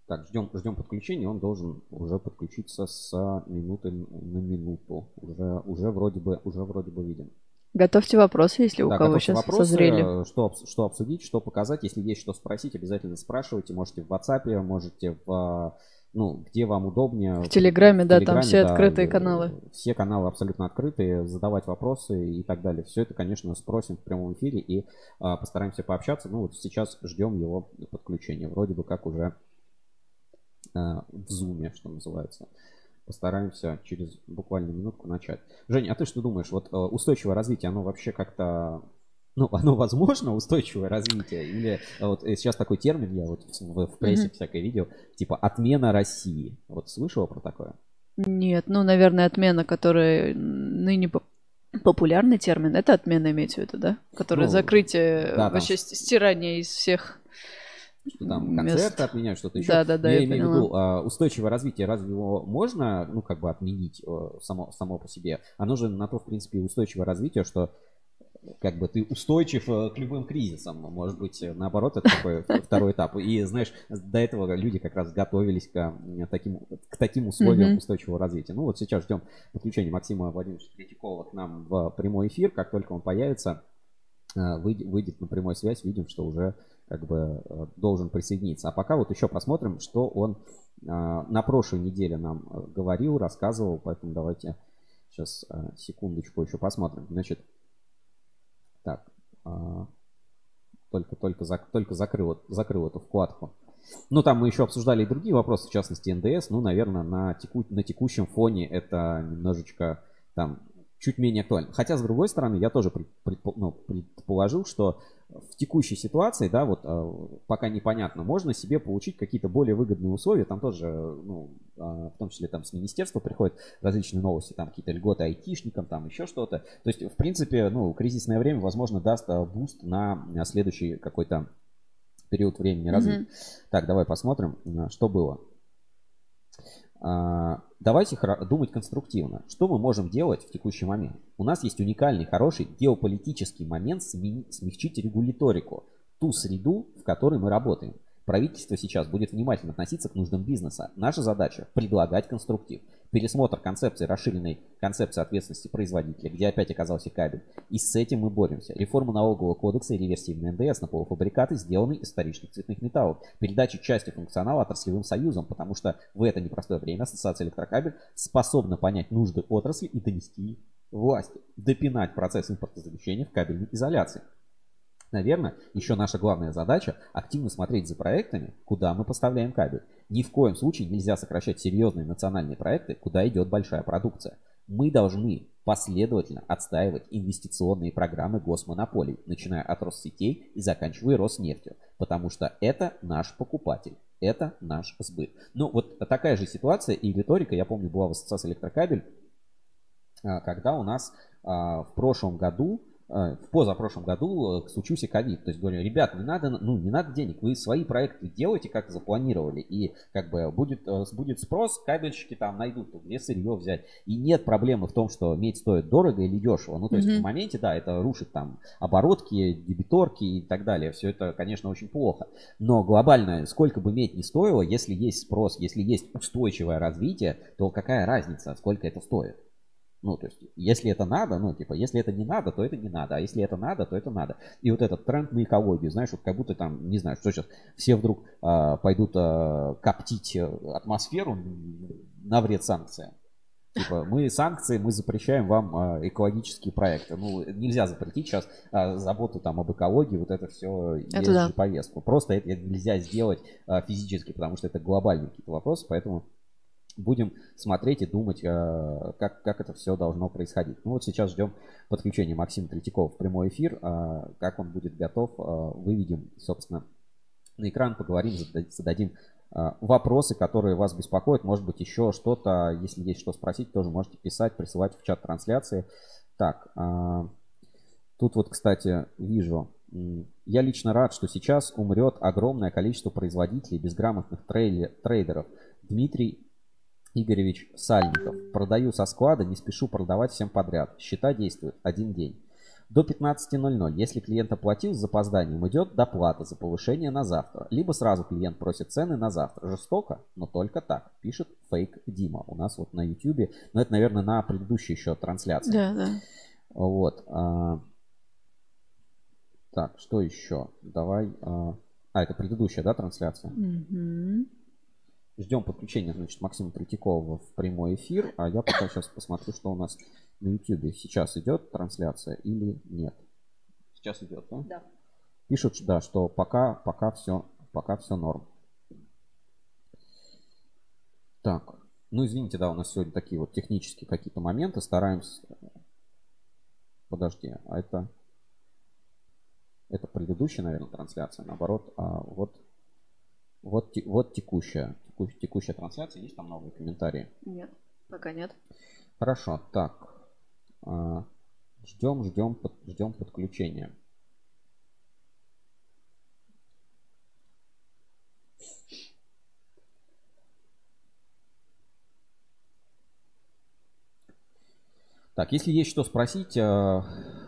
Так, ждем, ждем подключения. Он должен уже подключиться с минуты на минуту. Уже, уже вроде бы, уже вроде бы виден. Готовьте вопросы, если у да, кого сейчас вопросы, созрели. Что, что обсудить, что показать. Если есть что спросить, обязательно спрашивайте. Можете в WhatsApp, можете в ну, где вам удобнее. В Телеграме, да, там все да, открытые каналы. Все каналы абсолютно открытые, задавать вопросы и так далее. Все это, конечно, спросим в прямом эфире и а, постараемся пообщаться. Ну, вот сейчас ждем его подключения. Вроде бы как уже а, в зуме, что называется. Постараемся через буквально минутку начать. Женя, а ты что думаешь? Вот а, устойчивое развитие, оно вообще как-то ну, оно возможно, устойчивое развитие? Или вот э, сейчас такой термин, я вот в, в прессе mm-hmm. всякое видел, типа отмена России. Вот слышала про такое? Нет, ну, наверное, отмена, которая ныне популярный термин, это отмена, имеете в виду, да? Которая ну, закрытие, да, вообще там... стирание из всех что там концерты отменяют, что-то еще. Да, да, да. Я, я имею в виду, а, устойчивое развитие, разве его можно, ну, как бы отменить э, само, само по себе? Оно же на то, в принципе, устойчивое развитие, что как бы ты устойчив э, к любым кризисам. Может быть, э, наоборот, это такой второй этап. И знаешь, до этого люди как раз готовились к таким, к таким условиям mm-hmm. устойчивого развития. Ну вот сейчас ждем подключения Максима Владимировича Третьякова к нам в прямой эфир. Как только он появится, э, выйдет на прямую связь, видим, что уже как бы должен присоединиться. А пока вот еще посмотрим, что он на прошлой неделе нам говорил, рассказывал, поэтому давайте сейчас секундочку еще посмотрим. Значит, так. А, только, только, зак, только закрыл, закрыл эту вкладку. Ну, там мы еще обсуждали и другие вопросы, в частности, НДС. Ну, наверное, на, теку, на текущем фоне это немножечко там чуть менее актуально. Хотя, с другой стороны, я тоже предпо, ну, предположил, что в текущей ситуации, да, вот а, пока непонятно, можно себе получить какие-то более выгодные условия. Там тоже, ну, а, в том числе там с министерства приходят различные новости, там какие-то льготы айтишникам, там еще что-то. То есть, в принципе, ну, кризисное время, возможно, даст а, буст на следующий какой-то период времени развития. Mm-hmm. Так, давай посмотрим, что было. А, давайте думать конструктивно. Что мы можем делать в текущий момент? У нас есть уникальный, хороший геополитический момент смягчить регуляторику, ту среду, в которой мы работаем. Правительство сейчас будет внимательно относиться к нуждам бизнеса. Наша задача – предлагать конструктив. Пересмотр концепции, расширенной концепции ответственности производителя, где опять оказался кабель. И с этим мы боремся. Реформа налогового кодекса и реверсивный НДС на полуфабрикаты сделаны из вторичных цветных металлов. Передача части функционала отраслевым союзом, потому что в это непростое время Ассоциация электрокабель способна понять нужды отрасли и донести власти. Допинать процесс импортозамещения в кабельной изоляции. Наверное, еще наша главная задача – активно смотреть за проектами, куда мы поставляем кабель. Ни в коем случае нельзя сокращать серьезные национальные проекты, куда идет большая продукция. Мы должны последовательно отстаивать инвестиционные программы госмонополий, начиная от Россетей и заканчивая Роснефтью, потому что это наш покупатель. Это наш сбыт. Ну, вот такая же ситуация и риторика, я помню, была в ассоциации электрокабель когда у нас в прошлом году в позапрошлом году э, случился ковид. То есть говорю, ребят, не надо, ну, не надо денег, вы свои проекты делайте, как запланировали, и как бы будет, э, будет спрос, кабельщики там найдут, где сырье взять. И нет проблемы в том, что медь стоит дорого или дешево. Ну, то есть mm-hmm. в моменте, да, это рушит там оборотки, дебиторки и так далее. Все это, конечно, очень плохо. Но глобально, сколько бы медь не стоило, если есть спрос, если есть устойчивое развитие, то какая разница, сколько это стоит? Ну, то есть, если это надо, ну, типа, если это не надо, то это не надо, а если это надо, то это надо. И вот этот тренд на экологию, знаешь, вот как будто там, не знаю, что сейчас, все вдруг а, пойдут а, коптить э, атмосферу на вред санкциям. Типа, мы санкции, мы запрещаем вам а, экологические проекты. Ну, нельзя запретить сейчас а, заботу там об экологии, вот это все это да. повестку. Просто это нельзя сделать а, физически, потому что это глобальные какие-то вопросы, поэтому будем смотреть и думать, э, как, как это все должно происходить. Ну вот сейчас ждем подключения Максима Третьякова в прямой эфир. Э, как он будет готов, э, выведем, собственно, на экран, поговорим, зададим вопросы, которые вас беспокоят. Может быть, еще что-то, если есть что спросить, тоже можете писать, присылать в чат трансляции. Так, тут вот, кстати, вижу, я лично рад, что сейчас умрет огромное количество производителей, безграмотных трейдеров. Дмитрий Игоревич Сальников. Продаю со склада, не спешу продавать всем подряд. Счета действуют один день. До 15.00, если клиент оплатил с запозданием, идет доплата за повышение на завтра. Либо сразу клиент просит цены на завтра. Жестоко, но только так. Пишет фейк Дима. У нас вот на YouTube. Но это, наверное, на предыдущей еще трансляции. Да, да. Вот. А... Так, что еще? Давай. А, а это предыдущая, да, трансляция? Угу. Ждем подключения, значит, Максима Третьякова в прямой эфир. А я пока сейчас посмотрю, что у нас на YouTube. Сейчас идет трансляция или нет? Сейчас идет, да? Да. Пишут, да, что пока, пока все, пока все норм. Так, ну извините, да, у нас сегодня такие вот технические какие-то моменты. Стараемся... Подожди, а это... Это предыдущая, наверное, трансляция, наоборот. А вот, вот, вот текущая текущая трансляция. Есть там новые комментарии? Нет, пока нет. Хорошо, так. А, ждем, ждем, ждем подключения. Так, если есть что спросить, э,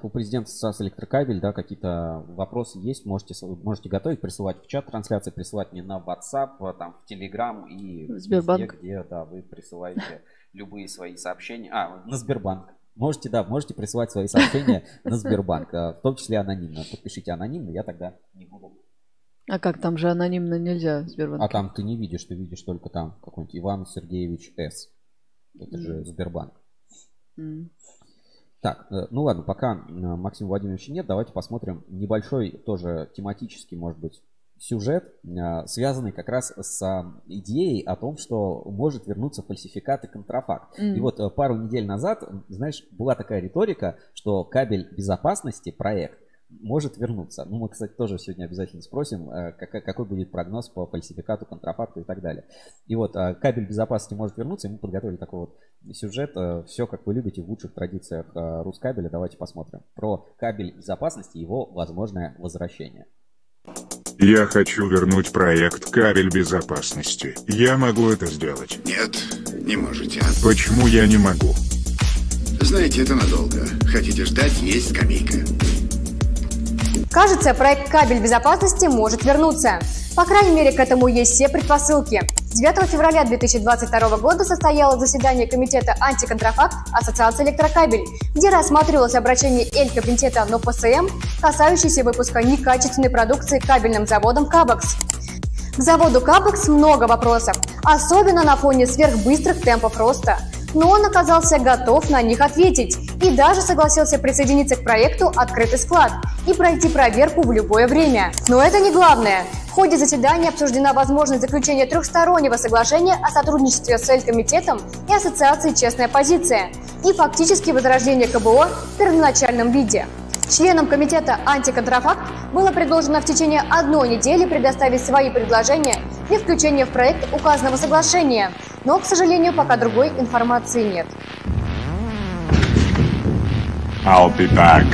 у президента САС Электрокабель, да, какие-то вопросы есть, можете, можете готовить, присылать в чат трансляции, присылать мне на WhatsApp, э, там, в Telegram и Сбербанк. везде, где, да, вы присылаете любые свои сообщения. А, на Сбербанк. Можете, да, можете присылать свои сообщения на Сбербанк, э, в том числе анонимно. Подпишите анонимно, я тогда не буду. А как, там же анонимно нельзя Сбербанк? А там ты не видишь, ты видишь только там какой-нибудь Иван Сергеевич С. Это же Сбербанк. Так, э, ну ладно, пока э, Максима Владимировича нет, давайте посмотрим небольшой тоже тематический, может быть, сюжет, э, связанный как раз с идеей о том, что может вернуться фальсификат и контрафакт. Mm. И вот пару недель назад, знаешь, была такая риторика, что кабель безопасности, проект, может вернуться. Ну, мы, кстати, тоже сегодня обязательно спросим, э, какой будет прогноз по фальсификату, контрафакту и так далее. И вот э, кабель безопасности может вернуться, и мы подготовили такой вот сюжет. Э, Все, как вы любите, в лучших традициях Рускабеля. Давайте посмотрим. Про кабель безопасности и его возможное возвращение. Я хочу вернуть проект «Кабель безопасности». Я могу это сделать? Нет, не можете. Почему я не могу? Знаете, это надолго. Хотите ждать, есть скамейка. Кажется, проект «Кабель безопасности» может вернуться. По крайней мере, к этому есть все предпосылки. 9 февраля 2022 года состоялось заседание Комитета антиконтрафакт Ассоциации электрокабель, где рассматривалось обращение Эль-Комитета НОПСМ, касающееся выпуска некачественной продукции кабельным заводом «Кабекс». К заводу «Кабекс» много вопросов, особенно на фоне сверхбыстрых темпов роста – но он оказался готов на них ответить и даже согласился присоединиться к проекту «Открытый склад» и пройти проверку в любое время. Но это не главное. В ходе заседания обсуждена возможность заключения трехстороннего соглашения о сотрудничестве с Эль-комитетом и Ассоциацией «Честная позиция» и фактически возрождение КБО в первоначальном виде. Членам комитета «Антиконтрафакт» было предложено в течение одной недели предоставить свои предложения для включения в проект указанного соглашения, но, к сожалению, пока другой информации нет. I'll be back.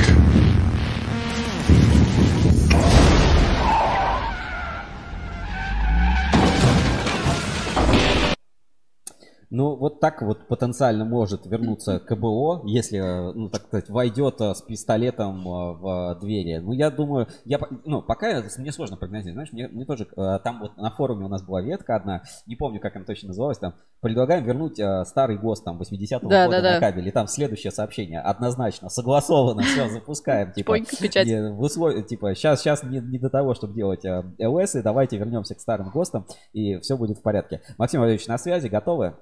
Ну, вот так вот потенциально может вернуться КБО, если, ну, так сказать, войдет э, с пистолетом э, в двери. Ну, я думаю, я, ну, пока мне сложно прогнозировать. Знаешь, мне, мне тоже, э, там вот на форуме у нас была ветка одна, не помню, как она точно называлась, там, предлагаем вернуть старый ГОСТ, там, 80-го да, года да, на кабель. И там следующее сообщение, однозначно, согласовано, все, запускаем. Типа, в условии, типа, сейчас, сейчас не, не до того, чтобы делать ЛС, и давайте вернемся к старым ГОСТам, и все будет в порядке. Максим Валерьевич, на связи, готовы?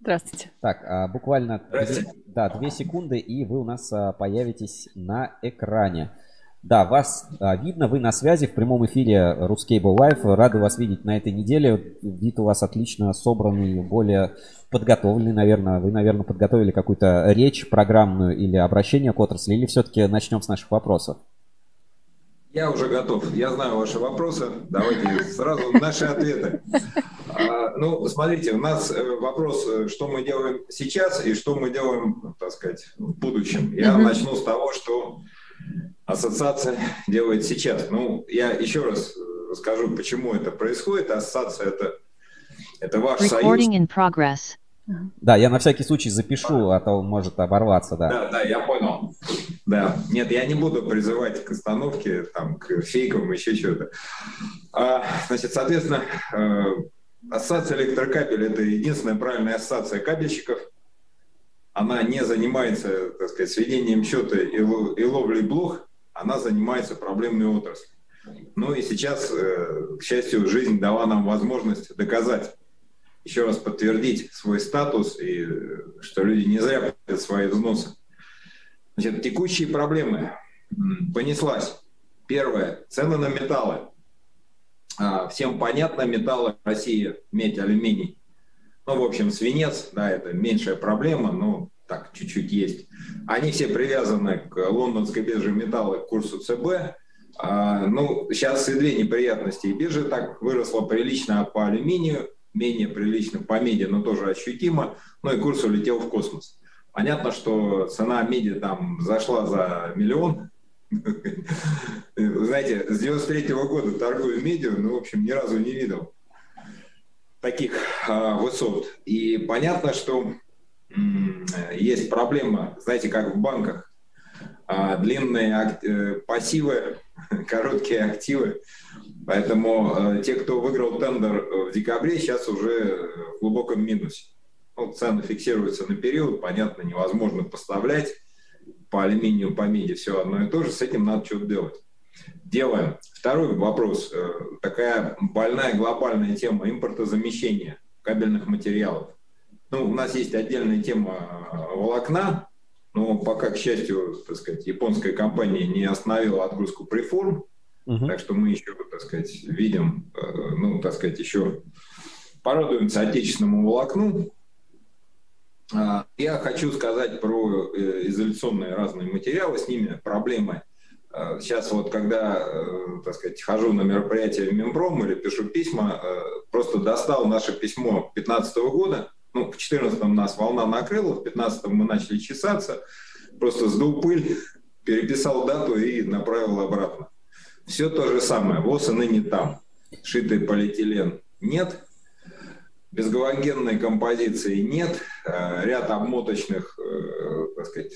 Здравствуйте. Так, а, буквально да, две секунды, и вы у нас а, появитесь на экране. Да, вас а, видно, вы на связи в прямом эфире Ruscable Live. Рады вас видеть на этой неделе. Вид у вас отлично собранный, более подготовленный, наверное. Вы, наверное, подготовили какую-то речь программную или обращение к отрасли, или все-таки начнем с наших вопросов? Я уже готов. Я знаю ваши вопросы. Давайте сразу наши ответы. А, ну, смотрите, у нас э, вопрос, э, что мы делаем сейчас и что мы делаем, так сказать, в будущем. Я mm-hmm. начну с того, что ассоциация делает сейчас. Ну, я еще раз расскажу, почему это происходит. Ассоциация это, это ваш Recording союз. In progress. Да, я на всякий случай запишу, а то он может оборваться, да. Да, да, я понял. Да, нет, я не буду призывать к остановке, там, к фейкам, еще что-то. А, значит, соответственно, э, ассоциация электрокабель – это единственная правильная ассоциация кабельщиков. Она не занимается, так сказать, сведением счета и, и ловлей блох, она занимается проблемной отраслью. Ну и сейчас, э, к счастью, жизнь дала нам возможность доказать еще раз подтвердить свой статус и что люди не зря платят свои взносы. Значит, текущие проблемы. Понеслась. Первое. Цены на металлы. А, всем понятно, металлы России, медь, алюминий. Ну, в общем, свинец, да, это меньшая проблема, но так чуть-чуть есть. Они все привязаны к лондонской бирже металла, к курсу ЦБ. А, ну, сейчас и две неприятности. Биржа так выросла прилично по алюминию, менее прилично по меди, но тоже ощутимо, ну и курс улетел в космос. Понятно, что цена меди там зашла за миллион. Знаете, с 93 -го года торгую медью, ну, в общем, ни разу не видел таких а, высот. И понятно, что есть проблема, знаете, как в банках. А, длинные э, пассивы, короткие активы. Поэтому э, те, кто выиграл тендер э, в декабре, сейчас уже в глубоком минусе. Ну, цены фиксируются на период, понятно, невозможно поставлять по алюминию, по меди, все одно и то же, с этим надо что-то делать. Делаем. Второй вопрос. Э, такая больная глобальная тема импортозамещения кабельных материалов. Ну, у нас есть отдельная тема э, волокна, но пока, к счастью, так сказать, японская компания не остановила отгрузку преформ, Угу. Так что мы еще, так сказать, видим, э, ну, так сказать, еще порадуемся отечественному волокну. А, я хочу сказать про э, изоляционные разные материалы, с ними проблемы. А, сейчас вот, когда, э, так сказать, хожу на мероприятие в Минпром или пишу письма, просто достал наше письмо 2015 года, ну, в 2014 нас волна накрыла, в 2015 мы начали чесаться, просто сдул пыль, переписал дату и направил обратно. Все то же самое. ВОЗ и ныне там. Шитый полиэтилен нет. Безгалогенной композиции нет. Э, ряд обмоточных, э, так сказать,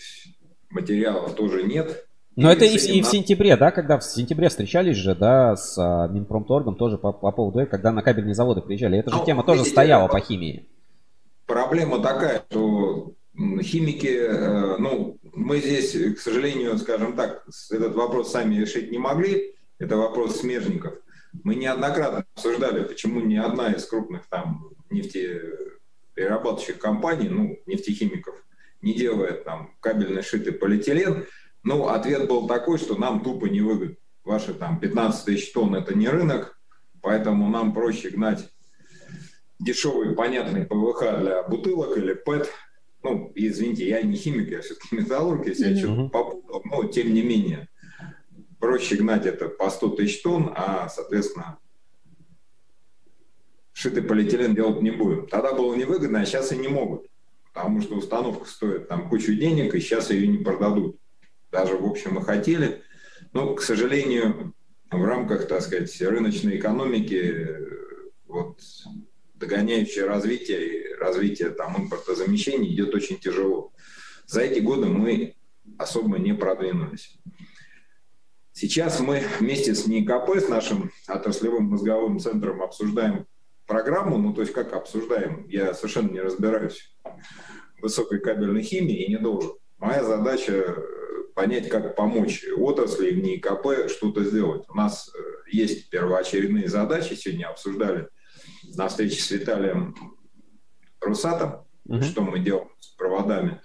материалов тоже нет. Но и это и, и в сентябре, да, когда в сентябре встречались же, да, с а, Минпромторгом тоже по, по поводу, когда на кабельные заводы приезжали. Эта же ну, тема тоже стояла по химии. Проблема такая, что химики, э, ну, мы здесь, к сожалению, скажем так, этот вопрос сами решить не могли это вопрос смежников. Мы неоднократно обсуждали, почему ни одна из крупных там нефтеперерабатывающих компаний, ну, нефтехимиков, не делает там кабельный шитый полиэтилен. Ну, ответ был такой, что нам тупо не выгодно. Ваши там 15 тысяч тонн – это не рынок, поэтому нам проще гнать дешевый, понятный ПВХ для бутылок или ПЭТ. Ну, извините, я не химик, я все-таки металлург, если я что-то попутал, но тем не менее проще гнать это по 100 тысяч тонн, а, соответственно, шитый полиэтилен делать не будем. Тогда было невыгодно, а сейчас и не могут. потому что установка стоит там кучу денег, и сейчас ее не продадут. Даже, в общем, мы хотели. Но, к сожалению, в рамках, так сказать, рыночной экономики вот, догоняющее развитие и развитие там, импортозамещения идет очень тяжело. За эти годы мы особо не продвинулись. Сейчас мы вместе с НИКП, с нашим отраслевым мозговым центром, обсуждаем программу, ну то есть как обсуждаем, я совершенно не разбираюсь в высокой кабельной химии и не должен. Моя задача э, понять, как помочь отрасли в НИКП что-то сделать. У нас э, есть первоочередные задачи, сегодня обсуждали на встрече с Виталием Русатом, uh-huh. что мы делаем с проводами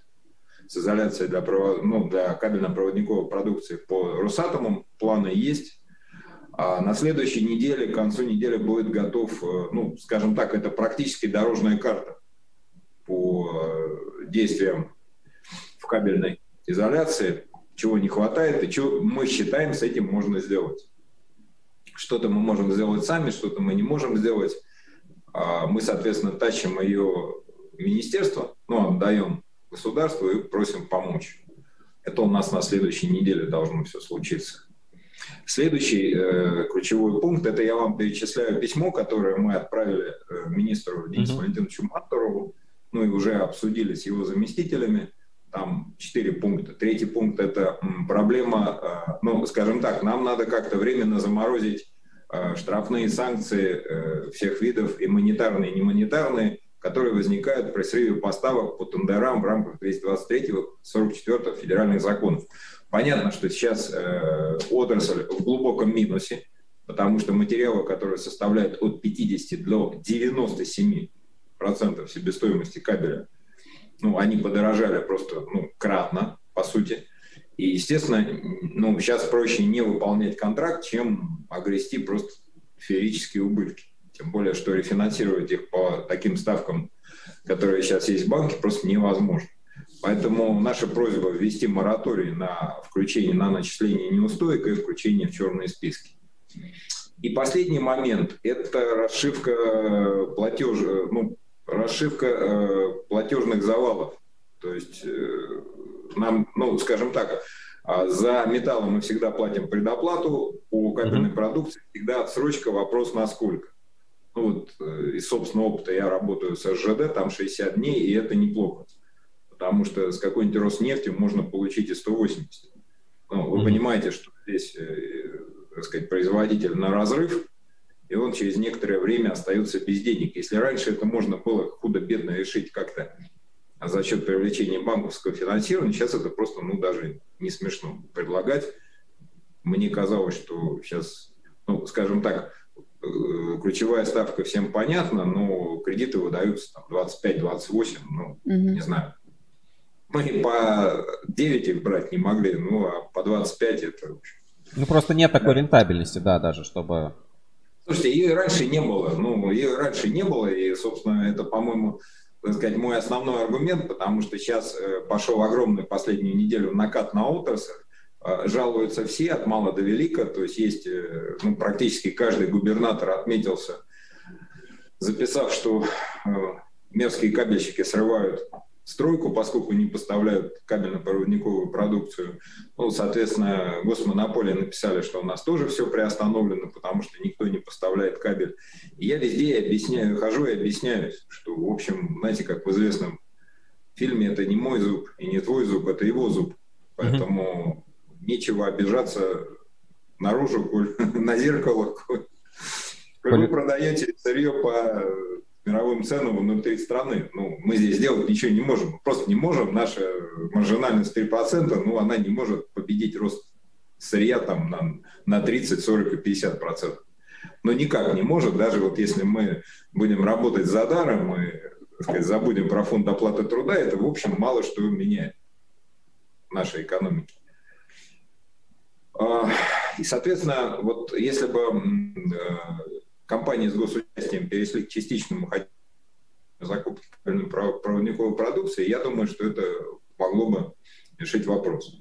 с изоляцией для, провод... ну, для кабельно-проводниковой продукции по Росатому. Планы есть. А на следующей неделе, к концу недели будет готов, э, ну, скажем так, это практически дорожная карта по э, действиям в кабельной изоляции, чего не хватает и что мы считаем с этим можно сделать. Что-то мы можем сделать сами, что-то мы не можем сделать. А мы, соответственно, тащим ее министерство, ну, отдаем государству и просим помочь. Это у нас на следующей неделе должно все случиться. Следующий э, ключевой пункт, это я вам перечисляю письмо, которое мы отправили э, министру Денису mm-hmm. Валентиновичу Матурову, ну и уже обсудили с его заместителями. Там четыре пункта. Третий пункт – это м, проблема, э, ну, скажем так, нам надо как-то временно заморозить э, штрафные санкции э, всех видов, и монетарные, и немонетарные, которые возникают при срыве поставок по тендерам в рамках 223-44 федеральных законов. Понятно, что сейчас э, отрасль в глубоком минусе, потому что материалы, которые составляют от 50 до 97 процентов себестоимости кабеля, ну, они подорожали просто ну, кратно, по сути. И, естественно, ну, сейчас проще не выполнять контракт, чем огрести просто феерические убытки. Тем более, что рефинансировать их по таким ставкам, которые сейчас есть в банке, просто невозможно. Поэтому наша просьба ввести мораторий на включение на начисление неустоек и включение в черные списки. И последний момент – это расшивка платеж, ну, расшивка э, платежных завалов. То есть э, нам, ну, скажем так, а за металлы мы всегда платим предоплату, по кабельной продукции всегда отсрочка, вопрос на сколько. Ну, вот э, из собственного опыта я работаю с СЖД, там 60 дней, и это неплохо. Потому что с какой-нибудь Роснефти можно получить и 180. Ну, вы mm-hmm. понимаете, что здесь, э, так сказать, производитель на разрыв, и он через некоторое время остается без денег. Если раньше это можно было худо-бедно решить как-то за счет привлечения банковского финансирования, сейчас это просто, ну, даже не смешно предлагать. Мне казалось, что сейчас, ну, скажем так, Э, ключевая ставка всем понятна, но кредиты выдаются там 25-28, ну, угу. не знаю. Мы по 9 их брать не могли, ну, а по 25 это... Ну, просто нет такой да. рентабельности, да, даже, чтобы... Слушайте, ее раньше не было, ну, ее раньше не было, и, собственно, это, по-моему, так сказать, мой основной аргумент, потому что сейчас э, пошел огромный последнюю неделю накат на отрасль, а, жалуются все от мала до велика, то есть есть э, ну, практически каждый губернатор отметился, записав, что э, мерзкие кабельщики срывают стройку, поскольку не поставляют кабельно-проводниковую продукцию. Ну, соответственно, госмонополии написали, что у нас тоже все приостановлено, потому что никто не поставляет кабель. И я везде объясняю, хожу и объясняюсь, что, в общем, знаете, как в известном фильме, это не мой зуб и не твой зуб, это его зуб. Поэтому нечего обижаться наружу, на зеркало. Вы продаете сырье по мировым ценам внутри страны. Ну, мы здесь сделать ничего не можем. Просто не можем. Наша маржинальность 3%, ну, она не может победить рост сырья там на, на 30, 40 и 50 процентов. Но никак не может, даже вот если мы будем работать за даром, мы сказать, забудем про фонд оплаты труда, это, в общем, мало что меняет в нашей экономике. А, и, соответственно, вот если бы э, компании с госучастием перешли к частичному закупке проводниковой продукции, я думаю, что это могло бы решить вопрос.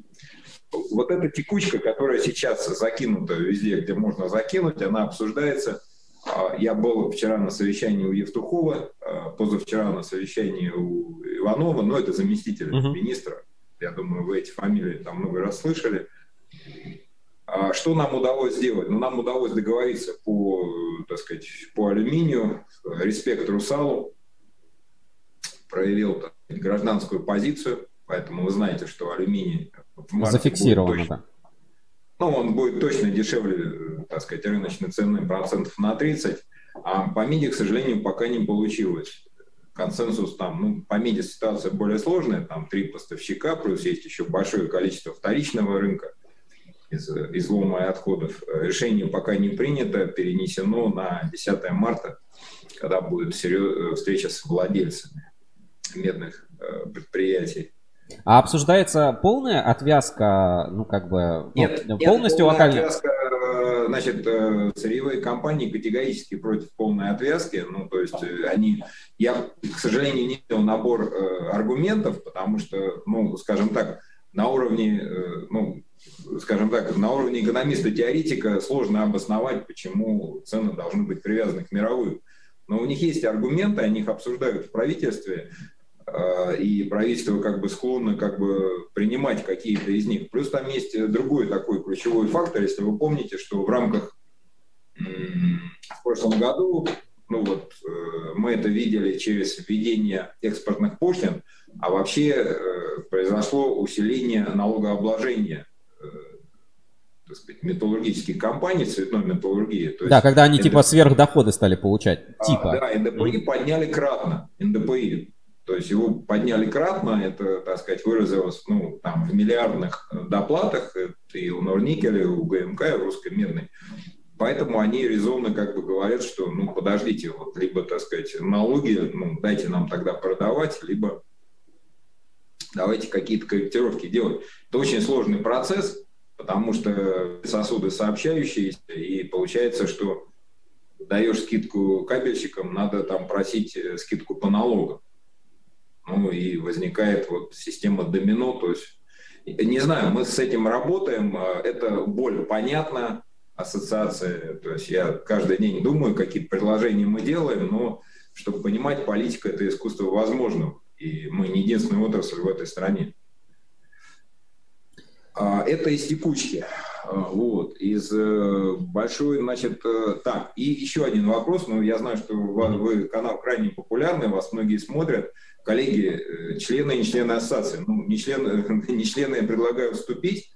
Вот эта текучка, которая сейчас закинута везде, где можно закинуть, она обсуждается. А, я был вчера на совещании у Евтухова, а, позавчера на совещании у Иванова, но это заместитель uh-huh. министра. Я думаю, вы эти фамилии там много раз слышали. А что нам удалось сделать? Ну, нам удалось договориться по, так сказать, по алюминию. Респект Русалу проявил так, гражданскую позицию, поэтому вы знаете, что алюминий зафиксировано, точно, да. Ну, он будет точно дешевле, так сказать, рыночной цены процентов на 30, а по МИДе, к сожалению, пока не получилось. Консенсус там, ну, по МИДе ситуация более сложная, там три поставщика, плюс есть еще большое количество вторичного рынка из излома и отходов. Решение пока не принято, перенесено на 10 марта, когда будет встреча с владельцами медных э, предприятий. А обсуждается полная отвязка, ну как бы нет, ну, полностью нет, локальная. Отвязка, э, значит, э, сырьевые компании категорически против полной отвязки. Ну, то есть э, они, я, к сожалению, не видел набор аргументов, потому что, ну, скажем так, на уровне, ну, скажем так, на уровне экономиста-теоретика сложно обосновать, почему цены должны быть привязаны к мировым. Но у них есть аргументы, они их обсуждают в правительстве. Э, и правительство как бы склонно как бы принимать какие-то из них. Плюс там есть другой такой ключевой фактор, если вы помните, что в рамках в прошлом году, ну вот э, мы это видели через введение экспортных пошлин, а вообще э, произошло усиление налогообложения так сказать, металлургических компаний, цветной металлургии. То да, когда они НДП... типа сверхдоходы стали получать. А, типа. Да, НДПИ mm-hmm. подняли кратно. НДПИ то есть его подняли кратно, это, так сказать, выразилось ну, там, в миллиардных доплатах и у Норникеля, и у ГМК, и у Русской Медной. Поэтому они резонно как бы говорят, что, ну, подождите, вот, либо, так сказать, налоги, ну, дайте нам тогда продавать, либо давайте какие-то корректировки делать. Это очень сложный процесс, потому что сосуды сообщающиеся, и получается, что даешь скидку кабельщикам, надо там просить э, скидку по налогам. Ну и возникает вот система домино, то есть не знаю, мы с этим работаем, а, это боль понятна, ассоциация, то есть я каждый день думаю, какие предложения мы делаем, но чтобы понимать, политика – это искусство возможного, и мы не единственная отрасль в этой стране. А, это из текучки. А, вот, из э, большой, значит, э, так, и еще один вопрос, ну, я знаю, что вы канал крайне популярный, вас многие смотрят, коллеги, э, члены и не члены ассоциации, ну, не члены, не члены я предлагаю вступить,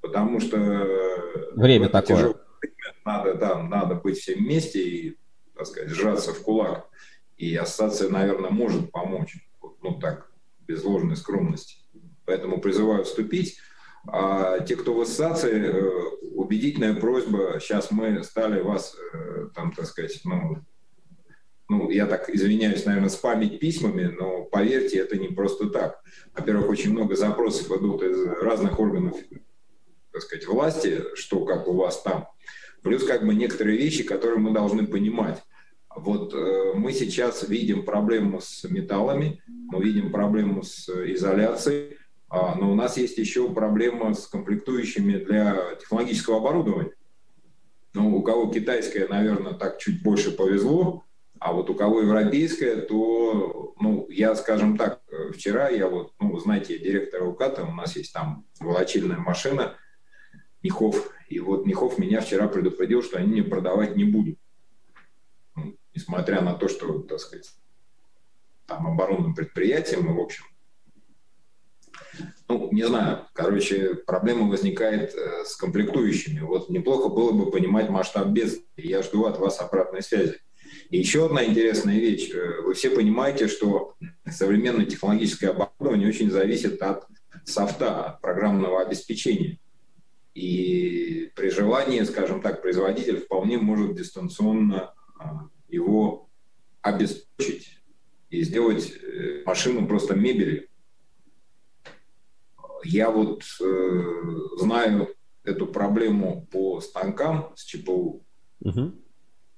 потому что... Время такое. Время надо, да, надо быть всем вместе и, так сказать, сжаться в кулак. И ассоциация, наверное, может помочь, ну так, без ложной скромности. Поэтому призываю вступить. А те, кто в ассоциации, э, убедительная просьба, сейчас мы стали вас, э, там, так сказать, ну, ну, я так извиняюсь, наверное, спамить письмами, но поверьте, это не просто так. Во-первых, очень много запросов идут из разных органов, так сказать, власти, что как у вас там. Плюс как бы некоторые вещи, которые мы должны понимать. Вот э, мы сейчас видим проблему с металлами, мы видим проблему с изоляцией, а, но у нас есть еще проблема с комплектующими для технологического оборудования. Ну, у кого китайское, наверное, так чуть больше повезло, а вот у кого европейская, то, ну, я, скажем так, вчера я вот, ну, знаете, директор УКАТа, у нас есть там волочильная машина, Нихов, и вот Нихов меня вчера предупредил, что они мне продавать не будут. Ну, несмотря на то, что, так сказать, там оборонным предприятием, и, в общем, ну, не знаю, короче, проблема возникает э, с комплектующими. Вот неплохо было бы понимать масштаб без. Я жду от вас обратной связи. И еще одна интересная вещь. Э, вы все понимаете, что современное технологическое оборудование очень зависит от софта, от программного обеспечения. И при желании, скажем так, производитель вполне может дистанционно а, его обеспечить и сделать э, машину просто мебелью. Я вот э, знаю эту проблему по станкам с ЧПУ. Угу.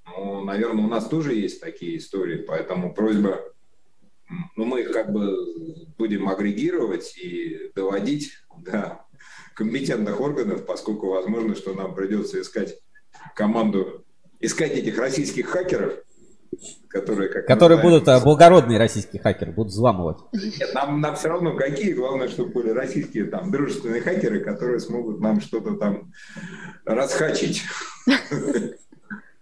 Ну, наверное, у нас тоже есть такие истории, поэтому просьба, ну, мы их как бы будем агрегировать и доводить до компетентных органов, поскольку возможно, что нам придется искать команду искать этих российских хакеров, которые... Как которые знаем, будут, а, благородные российские хакеры, будут взламывать. Нет, нам, нам все равно какие, главное, чтобы были российские там дружественные хакеры, которые смогут нам что-то там расхачить.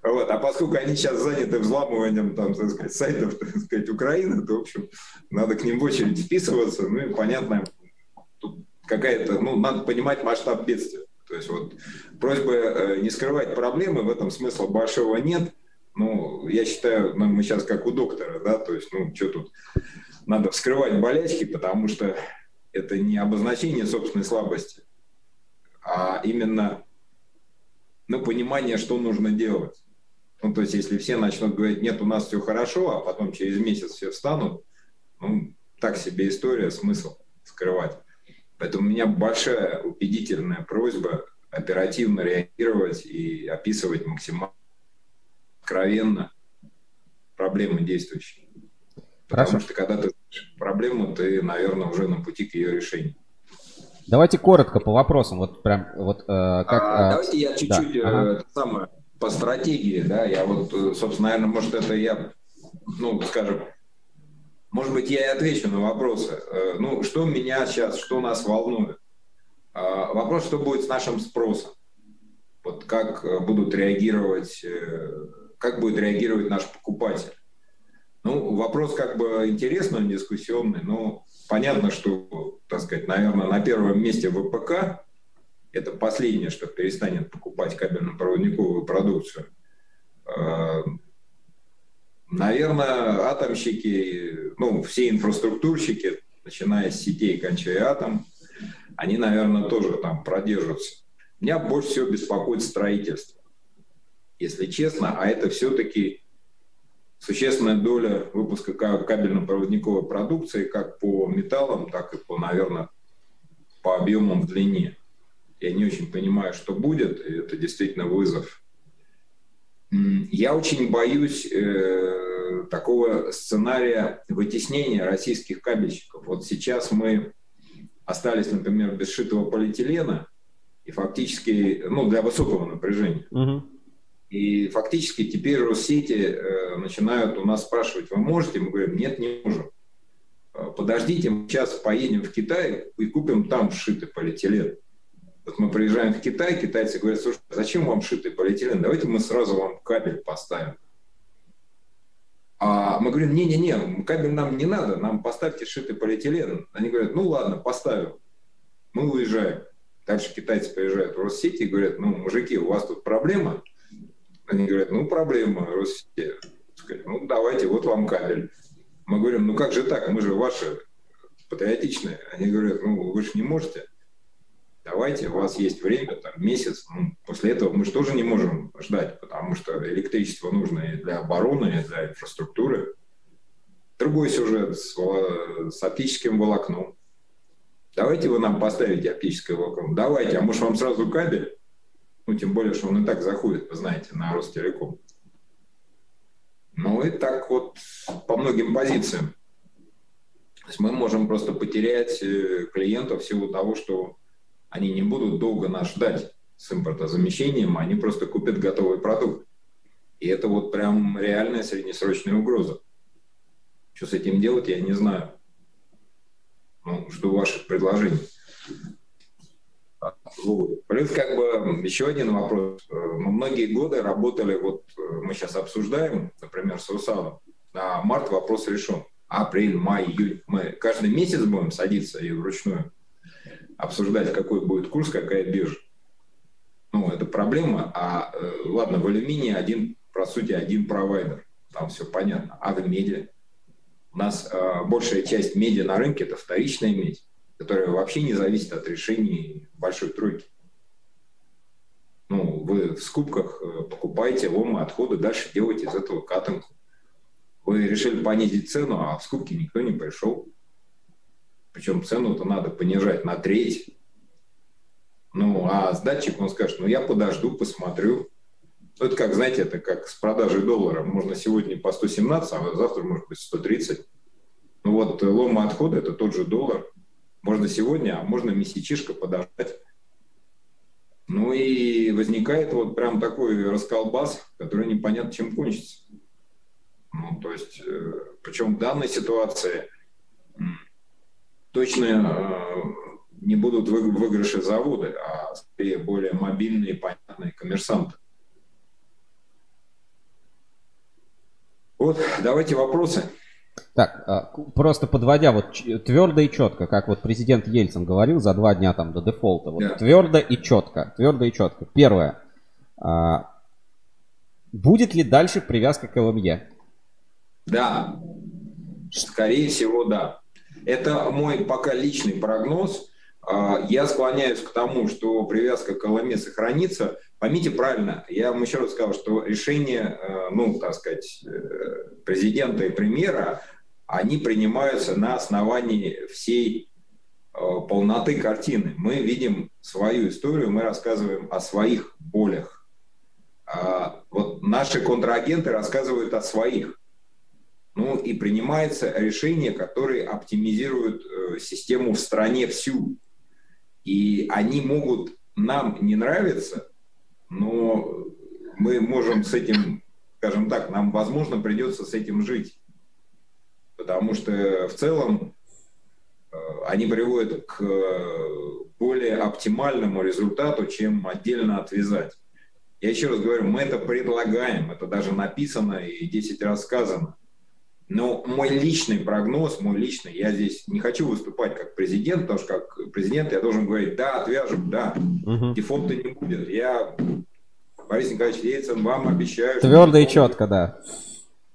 Вот. А поскольку они сейчас заняты взламыванием там, так сказать, сайтов так сказать, Украины, то, в общем, надо к ним в очередь вписываться. Ну и понятно, тут какая-то, ну, надо понимать масштаб бедствия. То есть вот просьба э, не скрывать проблемы, в этом смысла большого нет. Ну, я считаю, ну, мы сейчас как у доктора, да, то есть, ну, что тут, надо вскрывать болячки, потому что это не обозначение собственной слабости, а именно, ну, понимание, что нужно делать. Ну, то есть, если все начнут говорить, нет, у нас все хорошо, а потом через месяц все встанут, ну, так себе история, смысл скрывать. Поэтому у меня большая убедительная просьба оперативно реагировать и описывать максимально откровенно проблемы действующие. Потому Хорошо. что когда ты проблему, ты, наверное, уже на пути к ее решению. Давайте коротко по вопросам. Вот прям вот э, как. А, э, давайте я чуть-чуть да. э, ага. самое по стратегии, да, я вот, э, собственно, наверное, может, это я, ну, скажем, может быть, я и отвечу на вопросы. Э, ну, что меня сейчас, что нас волнует? А, вопрос, что будет с нашим спросом? Вот как э, будут реагировать, как будет реагировать наш покупатель? Ну, вопрос как бы интересный, дискуссионный, но понятно, что, так сказать, наверное, на первом месте ВПК, это последнее, что перестанет покупать кабельно-проводниковую продукцию. Э, наверное, атомщики, ну, все инфраструктурщики, начиная с сетей, кончая атом, они, наверное, тоже там продержатся. Меня больше всего беспокоит строительство, если честно, а это все-таки существенная доля выпуска кабельно-проводниковой продукции как по металлам, так и по, наверное, по объемам в длине. Я не очень понимаю, что будет, и это действительно вызов. Я очень боюсь э, такого сценария вытеснения российских кабельщиков. Вот сейчас мы остались, например, без шитого полиэтилена, и фактически, ну, для высокого напряжения. Угу. И фактически теперь Россети э, начинают у нас спрашивать, вы можете? Мы говорим, нет, не можем. Э, подождите, мы сейчас поедем в Китай и купим там сшитый полиэтилен. Вот мы приезжаем в Китай, китайцы говорят, слушай, а зачем вам шитый полиэтилен? Давайте мы сразу вам кабель поставим. А мы говорим, не-не-не, кабель нам не надо, нам поставьте шитый полиэтилен. Они говорят, ну ладно, поставим. Мы уезжаем. Дальше китайцы приезжают в Россети и говорят, ну, мужики, у вас тут проблема. Они говорят, ну, проблема, Россети. Ну, давайте, вот вам кабель. Мы говорим, ну как же так, мы же ваши патриотичные. Они говорят, ну, вы же не можете давайте, у вас есть время, там, месяц, ну, после этого мы же тоже не можем ждать, потому что электричество нужно и для обороны, и для инфраструктуры. Другой сюжет с, с оптическим волокном. Давайте вы нам поставите оптическое волокно. Давайте, а может вам сразу кабель? Ну, тем более, что он и так заходит, вы знаете, на Ростелеком. Ну и так вот по многим позициям. То есть мы можем просто потерять э, клиентов в силу того, что они не будут долго нас ждать с импортозамещением, они просто купят готовый продукт. И это вот прям реальная среднесрочная угроза. Что с этим делать, я не знаю. Ну, жду ваших предложений. Плюс как бы еще один вопрос. Мы многие годы работали, вот мы сейчас обсуждаем, например, с Русаном, на март вопрос решен. Апрель, май, июль. Мы каждый месяц будем садиться и вручную обсуждать, какой будет курс, какая биржа. Ну, это проблема. А э, ладно, в алюминии один, по сути, один провайдер. Там все понятно. А в меди? У нас э, большая часть меди на рынке – это вторичная медь, которая вообще не зависит от решений большой тройки. Ну, вы в скупках э, покупаете ломы, отходы, дальше делаете из этого катанку. Вы решили понизить цену, а в скупке никто не пришел. Причем цену-то надо понижать на треть. Ну, а сдатчик, он скажет, ну, я подожду, посмотрю. Ну, это как, знаете, это как с продажей доллара. Можно сегодня по 117, а завтра может быть 130. Ну, вот лома отхода – это тот же доллар. Можно сегодня, а можно месячишко подождать. Ну и возникает вот прям такой расколбас, который непонятно чем кончится. Ну, то есть, э, причем в данной ситуации точно э, не будут выигрыши заводы, а скорее более мобильные, понятные коммерсанты. Вот, давайте вопросы. Так, а, просто подводя вот твердо и четко, как вот президент Ельцин говорил за два дня там до дефолта. Вот да. Твердо и четко, твердо и четко. Первое. А, будет ли дальше привязка к ЛМЕ? Да, скорее всего, да. Это мой пока личный прогноз. А, я склоняюсь к тому, что привязка к ЛМЕ сохранится. Поймите правильно, я вам еще раз сказал, что решения, э, ну, так сказать, э, президента и премьера, они принимаются на основании всей э, полноты картины. Мы видим свою историю, мы рассказываем о своих болях. А вот наши контрагенты рассказывают о своих. Ну и принимается решение, которое оптимизирует систему в стране всю. И они могут нам не нравиться, но мы можем с этим, скажем так, нам, возможно, придется с этим жить. Потому что в целом э, они приводят к более оптимальному результату, чем отдельно отвязать. Я еще раз говорю, мы это предлагаем, это даже написано и 10 раз сказано. Но мой личный прогноз, мой личный, я здесь не хочу выступать как президент, потому что как президент я должен говорить, да, отвяжем, да, угу. дефолта не будет. Я, Борис Николаевич Ельцин, вам обещаю... Твердо и четко, да.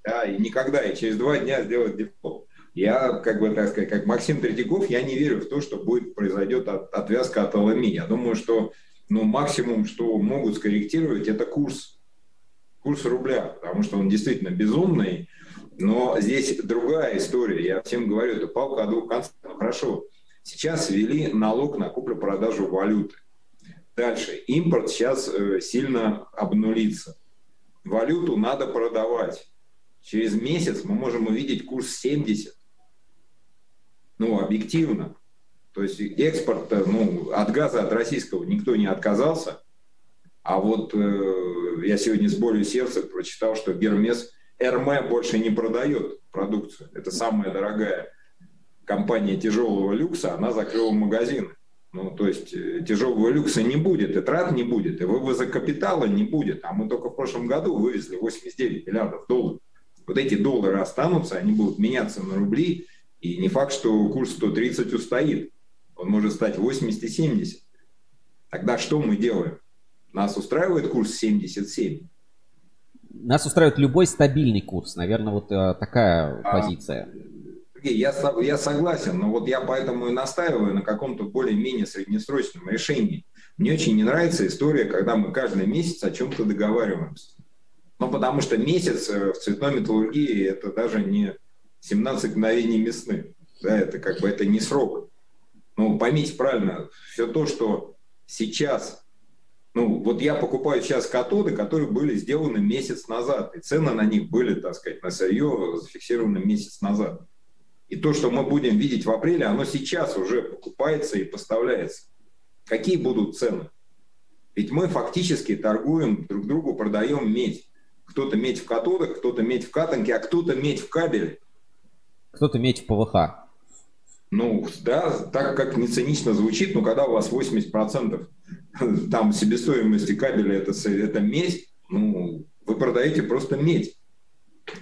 Да, и никогда, и через два дня сделать дефолт. Я, как бы, так сказать, как Максим Третьяков, я не верю в то, что будет произойдет от, отвязка от ЛМИ. Я думаю, что ну, максимум, что могут скорректировать, это курс, курс рубля, потому что он действительно безумный, но здесь другая история. Я всем говорю, это палка о двух концах. Хорошо, сейчас ввели налог на куплю-продажу валюты. Дальше. Импорт сейчас э, сильно обнулится. Валюту надо продавать. Через месяц мы можем увидеть курс 70. Ну, объективно. То есть экспорт, ну, от газа, от российского никто не отказался. А вот э, я сегодня с болью сердца прочитал, что Гермес Эрме больше не продает продукцию. Это самая дорогая компания тяжелого люкса, она закрыла магазины. Ну, то есть э, тяжелого люкса не будет, и трат не будет, и вывоза капитала не будет. А мы только в прошлом году вывезли 89 миллиардов долларов. Вот эти доллары останутся, они будут меняться на рубли, и не факт, что курс 130 устоит. Он может стать 80 и 70. Тогда что мы делаем? Нас устраивает курс 77? Нас устраивает любой стабильный курс. Наверное, вот э, такая а, позиция. Я, я согласен, но вот я поэтому и настаиваю на каком-то более-менее среднесрочном решении. Мне очень не нравится история, когда мы каждый месяц о чем-то договариваемся. Ну, потому что месяц э, в цветной металлургии это даже не 17 мгновений весны. Да, это как бы это не срок. Ну, поймите правильно, все то, что сейчас ну, вот я покупаю сейчас катоды, которые были сделаны месяц назад, и цены на них были, так сказать, на сырье зафиксированы месяц назад. И то, что мы будем видеть в апреле, оно сейчас уже покупается и поставляется. Какие будут цены? Ведь мы фактически торгуем друг другу, продаем медь. Кто-то медь в катодах, кто-то медь в катанке, а кто-то медь в кабеле. Кто-то медь в ПВХ. Ну, да, так как не цинично звучит, но когда у вас 80% там себестоимости кабеля это, это медь, ну, вы продаете просто медь.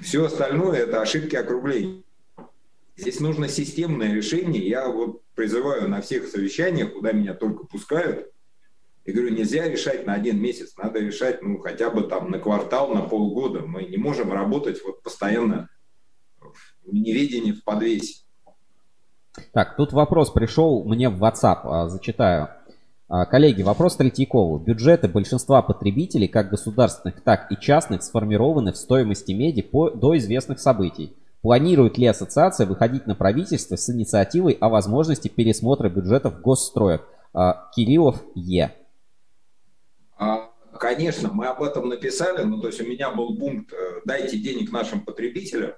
Все остальное это ошибки округления. Здесь нужно системное решение. Я вот призываю на всех совещаниях, куда меня только пускают, и говорю, нельзя решать на один месяц, надо решать ну, хотя бы там на квартал, на полгода. Мы не можем работать вот постоянно в неведении, в подвесе. Так, тут вопрос пришел мне в WhatsApp, а, зачитаю. А, коллеги, вопрос Третьякову. Бюджеты большинства потребителей, как государственных, так и частных, сформированы в стоимости меди по, до известных событий. Планирует ли ассоциация выходить на правительство с инициативой о возможности пересмотра бюджетов госстроек? А, Кириллов Е. Конечно, мы об этом написали. Ну, то есть у меня был пункт э, «дайте денег нашим потребителям»,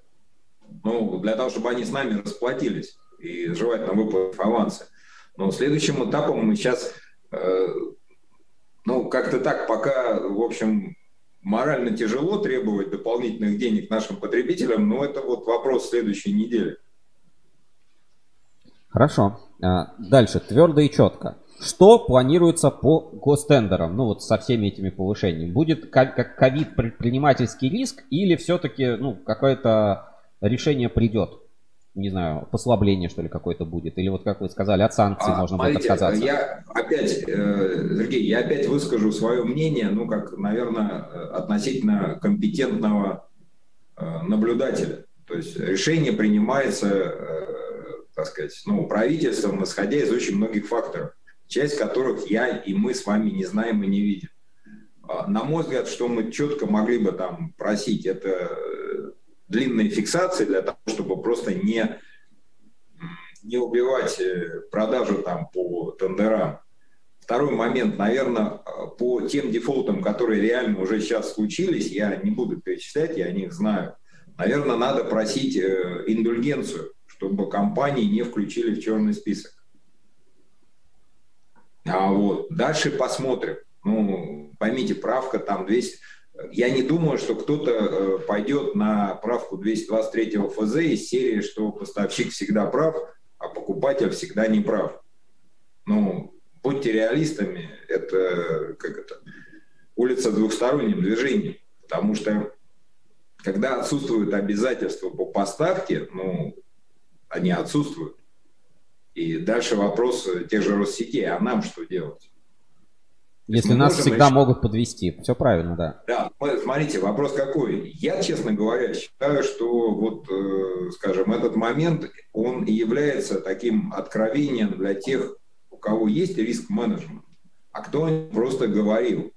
ну, для того, чтобы они с нами расплатились и желательно выплатив авансы. Но следующим этапом мы сейчас, ну, ну, как-то так, пока, в общем, морально тяжело требовать дополнительных денег нашим потребителям, но это вот вопрос следующей недели. Хорошо. А, дальше, твердо и четко. Что планируется по гостендерам, ну вот со всеми этими повышениями? Будет как ковид предпринимательский риск или все-таки ну, какое-то решение придет? Не знаю, послабление что ли какое-то будет? Или вот как вы сказали, от санкций а, можно смотрите, будет отказаться? Я опять, э, Сергей, я опять выскажу свое мнение, ну как, наверное, относительно компетентного э, наблюдателя. То есть решение принимается, э, так сказать, ну, правительством, исходя из очень многих факторов часть которых я и мы с вами не знаем и не видим. А, на мой взгляд, что мы четко могли бы там просить, это длинные фиксации для того, чтобы просто не, не убивать э, продажу там по тендерам. Второй момент, наверное, по тем дефолтам, которые реально уже сейчас случились, я не буду перечислять, я о них знаю. Наверное, надо просить э, индульгенцию, чтобы компании не включили в черный список. А вот дальше посмотрим. Ну, поймите, правка там 200... Я не думаю, что кто-то э, пойдет на правку 223 ФЗ из серии, что поставщик всегда прав, а покупатель всегда не прав. Ну, будьте реалистами, это как это улица двухсторонним движением, потому что когда отсутствуют обязательства по поставке, ну, они отсутствуют. И дальше вопрос тех же Россетей, а нам что делать? Если нас всегда еще... могут подвести, все правильно, да. Да, смотрите, вопрос какой. Я, честно говоря, считаю, что вот, э, скажем, этот момент, он и является таким откровением для тех, у кого есть риск-менеджмент, а кто просто говорил.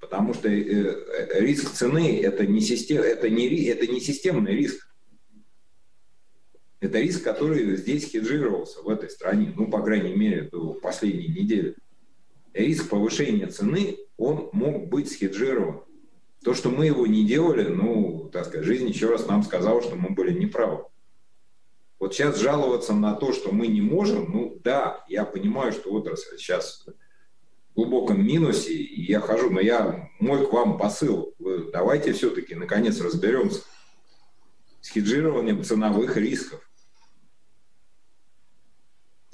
Потому что э, э, риск цены это не, систем, это, не, это не системный риск. Это риск, который здесь хеджировался в этой стране, ну, по крайней мере, до последней недели. Риск повышения цены, он мог быть схеджирован. То, что мы его не делали, ну, так сказать, жизнь еще раз нам сказала, что мы были неправы. Вот сейчас жаловаться на то, что мы не можем, ну да, я понимаю, что отрасль сейчас в глубоком минусе, и я хожу, но я, мой к вам посыл, давайте все-таки наконец разберемся с хеджированием ценовых рисков.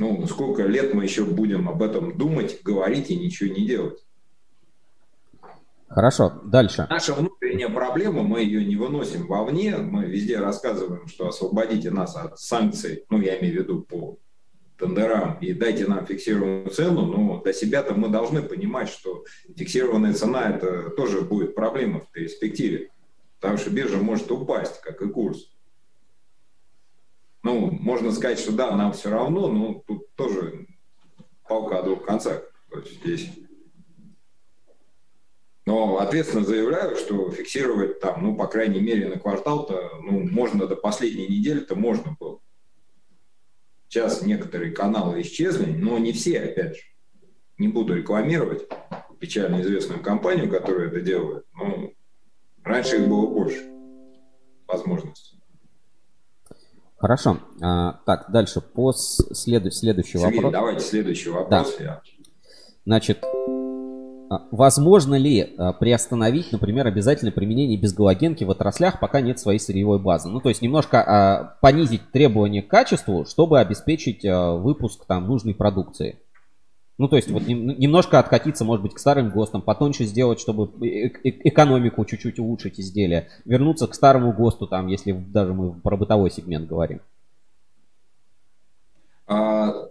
Ну, сколько лет мы еще будем об этом думать, говорить и ничего не делать? Хорошо, дальше. Наша внутренняя проблема, мы ее не выносим вовне, мы везде рассказываем, что освободите нас от санкций, ну, я имею в виду по тендерам, и дайте нам фиксированную цену, но для себя-то мы должны понимать, что фиксированная цена это тоже будет проблема в перспективе, потому что биржа может упасть, как и курс. Ну, можно сказать, что да, нам все равно, но тут тоже палка о двух концах. Здесь... Но ответственно заявляю, что фиксировать там, ну, по крайней мере, на квартал-то, ну, можно до последней недели-то можно было. Сейчас некоторые каналы исчезли, но не все, опять же. Не буду рекламировать печально известную компанию, которая это делает, но раньше их было больше возможностей. Хорошо. А, так, дальше по следу- следующий Сергей, вопрос. давайте следующий вопрос. Да. Я... Значит, а, возможно ли а, приостановить, например, обязательное применение безгалогенки в отраслях, пока нет своей сырьевой базы? Ну, то есть немножко а, понизить требования к качеству, чтобы обеспечить а, выпуск там нужной продукции. Ну, то есть вот немножко откатиться, может быть, к старым ГОСТам, потоньше сделать, чтобы э, э, экономику чуть-чуть улучшить изделия, вернуться к старому ГОСТу, там, если даже мы про бытовой сегмент говорим. А,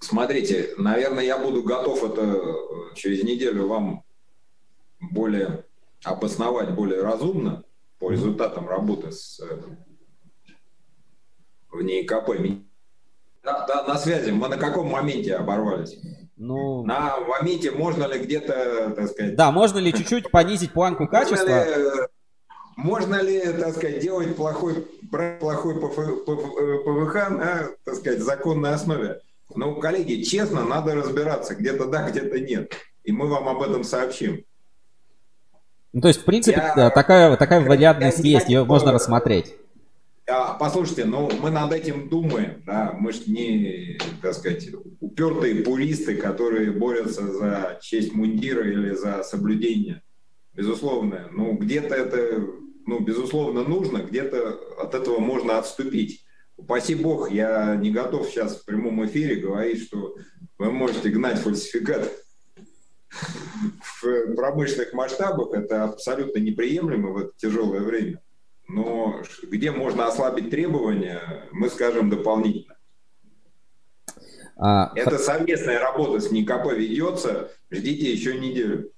смотрите, наверное, я буду готов это э, через неделю вам более обосновать более разумно по результатам работы с в НИКП. Да, да, на связи. Мы на каком моменте оборвались? Ну... На моменте можно ли где-то, так сказать... Да, можно ли чуть-чуть понизить планку качества? Можно ли, можно ли, так сказать, делать плохой, плохой ПВХ на, так сказать, законной основе? Ну, коллеги, честно, надо разбираться. Где-то да, где-то нет. И мы вам об этом сообщим. Ну, то есть, в принципе, я, такая, такая вариантность есть, ее можно рассмотреть. А, послушайте, ну мы над этим думаем, да, мы же не, так сказать, упертые пуристы, которые борются за честь мундира или за соблюдение, безусловно. Ну где-то это, ну безусловно нужно, где-то от этого можно отступить. Упаси бог, я не готов сейчас в прямом эфире говорить, что вы можете гнать фальсификат в промышленных масштабах. Это абсолютно неприемлемо в это тяжелое время. Но где можно ослабить требования, мы скажем дополнительно. А, это совместная работа с НИКП ведется. Ждите еще неделю.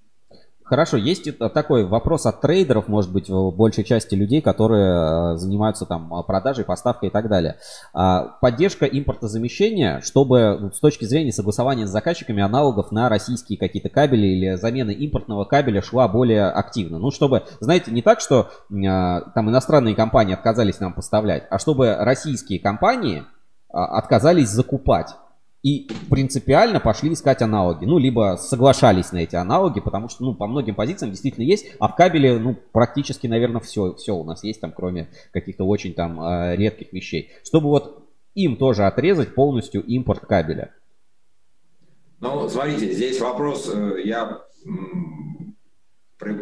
Хорошо, есть такой вопрос от трейдеров, может быть, в большей части людей, которые э, занимаются там продажей, поставкой и так далее. А, поддержка импортозамещения, чтобы ну, с точки зрения согласования с заказчиками аналогов на российские какие-то кабели или замены импортного кабеля шла более активно. Ну, чтобы, знаете, не так, что а, там иностранные компании отказались нам поставлять, а чтобы российские компании а, отказались закупать и принципиально пошли искать аналоги. Ну, либо соглашались на эти аналоги, потому что, ну, по многим позициям действительно есть, а в кабеле, ну, практически, наверное, все, все у нас есть там, кроме каких-то очень там э, редких вещей. Чтобы вот им тоже отрезать полностью импорт кабеля. Ну, смотрите, здесь вопрос, э, я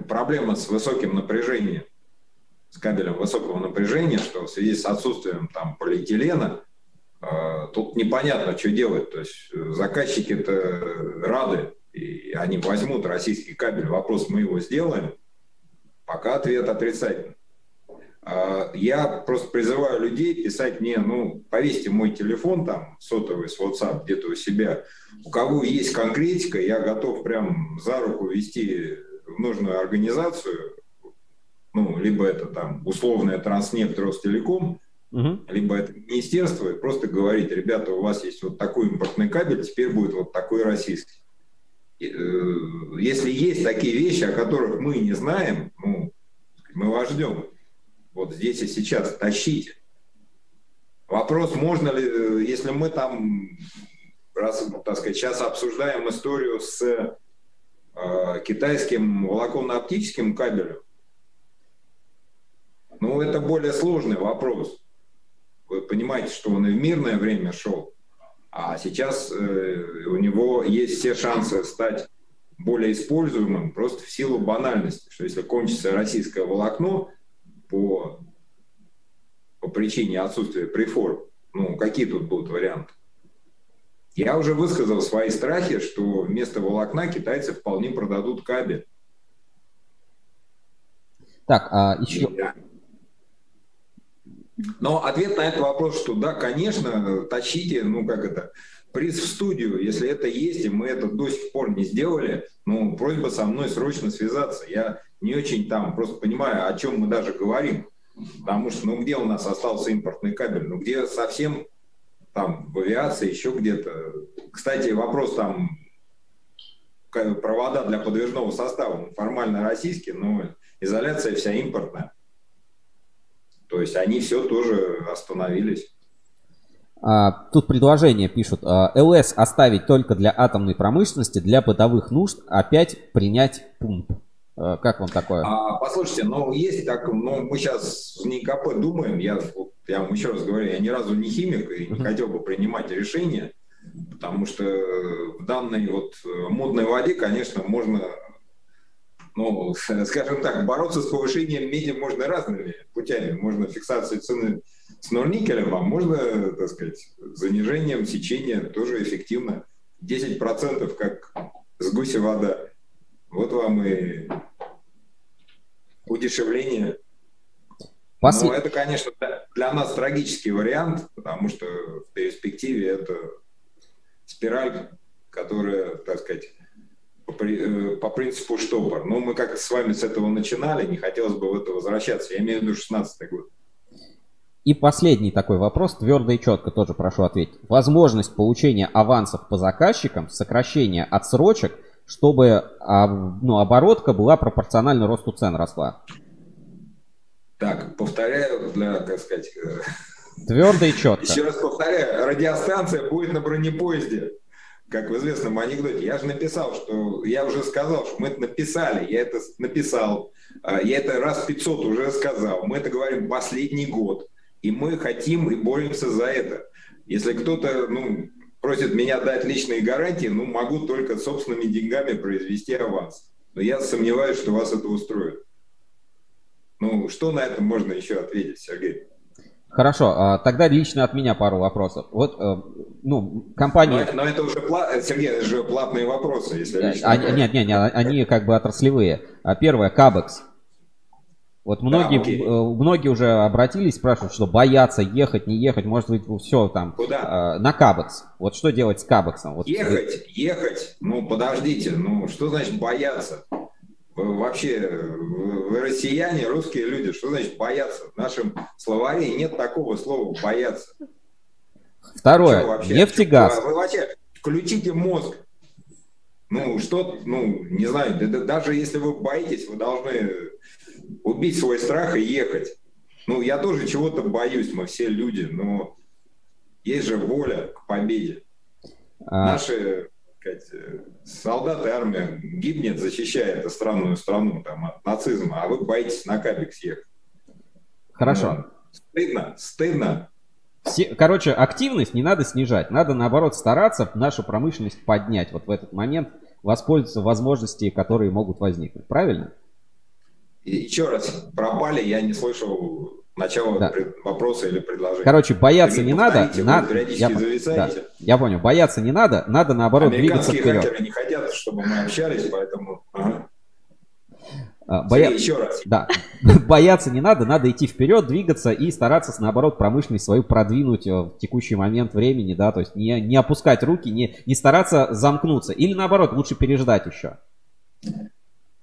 проблема с высоким напряжением, с кабелем высокого напряжения, что в связи с отсутствием там полиэтилена, а, тут непонятно, что делать. То есть э, заказчики-то рады, и они возьмут российский кабель. Вопрос, мы его сделаем. Пока ответ отрицательный. А, я просто призываю людей писать мне, ну, повесьте мой телефон там, сотовый с WhatsApp где-то у себя. У кого есть конкретика, я готов прям за руку вести в нужную организацию, ну, либо это там условная Транснефть, Ростелеком, Угу. Либо это министерство, и просто говорить, ребята, у вас есть вот такой импортный кабель, теперь будет вот такой российский. Э, если есть такие вещи, о которых мы не знаем, ну, мы вас ждем. Вот здесь и сейчас тащите. Вопрос, можно ли, э, если мы там, раз, так сказать, сейчас обсуждаем историю с э, китайским волоконно-оптическим кабелем, ну, это более сложный вопрос. Вы понимаете, что он и в мирное время шел, а сейчас э, у него есть все шансы стать более используемым просто в силу банальности, что если кончится российское волокно по, по причине отсутствия преформ, ну, какие тут будут варианты? Я уже высказал свои страхи, что вместо волокна китайцы вполне продадут кабель. Так, а еще... Да. Но ответ на этот вопрос, что да, конечно, тащите, ну как это, приз в студию, если это есть, и мы это до сих пор не сделали, ну, просьба со мной срочно связаться. Я не очень там просто понимаю, о чем мы даже говорим. Потому что, ну, где у нас остался импортный кабель? Ну, где совсем там в авиации, еще где-то. Кстати, вопрос там, провода для подвижного состава, ну, формально российские, но изоляция вся импортная. То есть они все тоже остановились. А, тут предложение пишут. А, ЛС оставить только для атомной промышленности, для бытовых нужд, опять принять пункт. А, как вам такое? А, послушайте, ну есть так, ну мы сейчас в НИКП думаем, я, я вам еще раз говорю, я ни разу не химик и не хотел бы принимать решения, потому что в данной вот модной воде, конечно, можно ну, скажем так, бороться с повышением меди можно разными путями. Можно фиксацию цены с норникелем, а можно, так сказать, занижением сечения тоже эффективно. 10% как с гуся вода. Вот вам и удешевление. Пос... Но это, конечно, для нас трагический вариант, потому что в перспективе это спираль, которая, так сказать, по, э, по принципу штопор. Но мы как с вами с этого начинали, не хотелось бы в это возвращаться. Я имею в виду 16 год. И последний такой вопрос, твердо и четко тоже прошу ответить. Возможность получения авансов по заказчикам, сокращение отсрочек, чтобы а, ну, оборотка была пропорциональна росту цен росла. Так, повторяю для, как сказать... Э, твердо и четко. Еще раз повторяю, радиостанция будет на бронепоезде как в известном анекдоте, я же написал, что я уже сказал, что мы это написали, я это написал, а, я это раз 500 уже сказал, мы это говорим последний год. И мы хотим и боремся за это. Если кто-то ну, просит меня дать личные гарантии, ну, могу только собственными деньгами произвести аванс. Но я сомневаюсь, что вас это устроит. Ну, что на это можно еще ответить, Сергей? Хорошо, а, тогда лично от меня пару вопросов. Вот, э, ну, компания... Но, но это уже, плат... Сергей, это же платные вопросы, если лично... А, нет, нет, нет, они как бы отраслевые. А первое, Кабекс. Вот многие, да, многие уже обратились, спрашивают, что боятся ехать, не ехать, может быть, все там Куда? Э, на Кабекс. Вот что делать с Кабексом? Вот ехать, вы... ехать, ну подождите, ну что значит бояться? Вообще, россияне, русские люди, что значит бояться? В нашем словаре нет такого слова бояться. Второе, вообще? нефтегаз. Вы вообще включите мозг. Ну, что, ну, не знаю, даже если вы боитесь, вы должны убить свой страх и ехать. Ну, я тоже чего-то боюсь, мы все люди, но есть же воля к победе. А... Наши сказать, э, солдаты, армия гибнет, защищая эту странную страну там, от нацизма, а вы боитесь на кабик съехать. Хорошо. Ну, стыдно, стыдно. Все, короче, активность не надо снижать. Надо, наоборот, стараться нашу промышленность поднять вот в этот момент, воспользоваться возможностями, которые могут возникнуть. Правильно? И еще раз, пропали, я не слышал начало да. вопроса или предложения. Короче, бояться не надо. На... Я... Да. Я понял. Бояться не надо, надо наоборот двигаться вперед. хакеры не хотят, чтобы мы общались, поэтому... Ага. А, боя... еще раз. Да. Бояться не надо, надо идти вперед, двигаться и стараться, наоборот, промышленность свою продвинуть э, в текущий момент времени, да, то есть не, не опускать руки, не, не стараться замкнуться. Или наоборот, лучше переждать еще.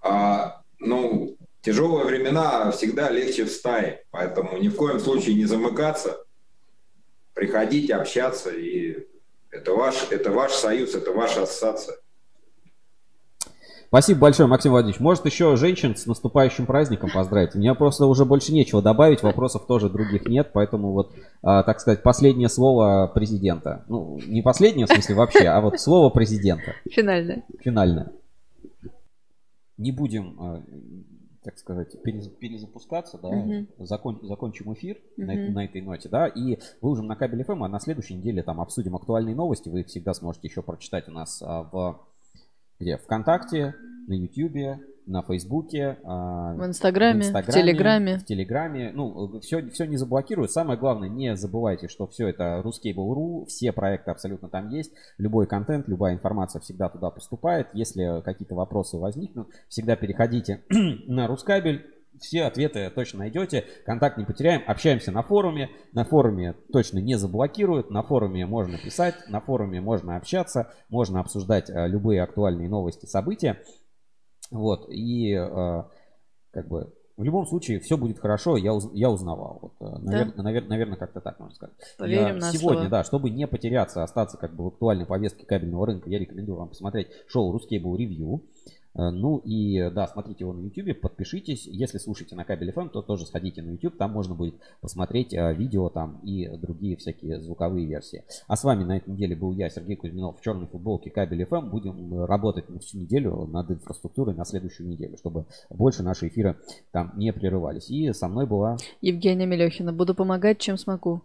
А, ну, тяжелые времена всегда легче в стае, поэтому ни в коем случае не замыкаться, приходить, общаться, и это ваш, это ваш союз, это ваша ассоциация. Спасибо большое, Максим Владимирович. Может, еще женщин с наступающим праздником поздравить? У меня просто уже больше нечего добавить, вопросов тоже других нет, поэтому вот, а, так сказать, последнее слово президента. Ну, не последнее, в смысле вообще, а вот слово президента. Финальное. Финальное. Не будем а, так сказать, перезапускаться, да, угу. закон, закончим эфир угу. на, на этой ноте, да, и выложим на кабель FM, а на следующей неделе там обсудим актуальные новости, вы их всегда сможете еще прочитать у нас а, в где? ВКонтакте, на Ютьюбе, на Фейсбуке, а, в Инстаграме, в, Инстаграме, в Телеграме. В Телеграме. Ну, все, все не заблокируют. Самое главное, не забывайте, что все это Ruscable.ru, все проекты абсолютно там есть. Любой контент, любая информация всегда туда поступает. Если какие-то вопросы возникнут, всегда переходите на Рускабель. Все ответы точно найдете. Контакт не потеряем. Общаемся на форуме. На форуме точно не заблокируют. На форуме можно писать. На форуме можно общаться. Можно обсуждать а, любые актуальные новости, события. Вот, и э, как бы в любом случае все будет хорошо, я, уз, я узнавал. Вот, э, навер, да? навер, наверное, как-то так можно сказать. Поверим я на Сегодня, слово. да, чтобы не потеряться, остаться как бы в актуальной повестке кабельного рынка, я рекомендую вам посмотреть шоу «Русский был ревью». Э, ну и да, смотрите его на YouTube, подпишитесь. Если слушаете на кабель FM, то тоже сходите на YouTube, там можно будет посмотреть э, видео там и другие всякие звуковые версии. А с вами на этой неделе был я, Сергей Кузьминов, в черной футболке кабель FM. Будем работать на всю неделю над инфраструктурой на следующую неделю, чтобы больше наши эфиры там не прерывались. И со мной была... Евгения Мелехина. Буду помогать, чем смогу.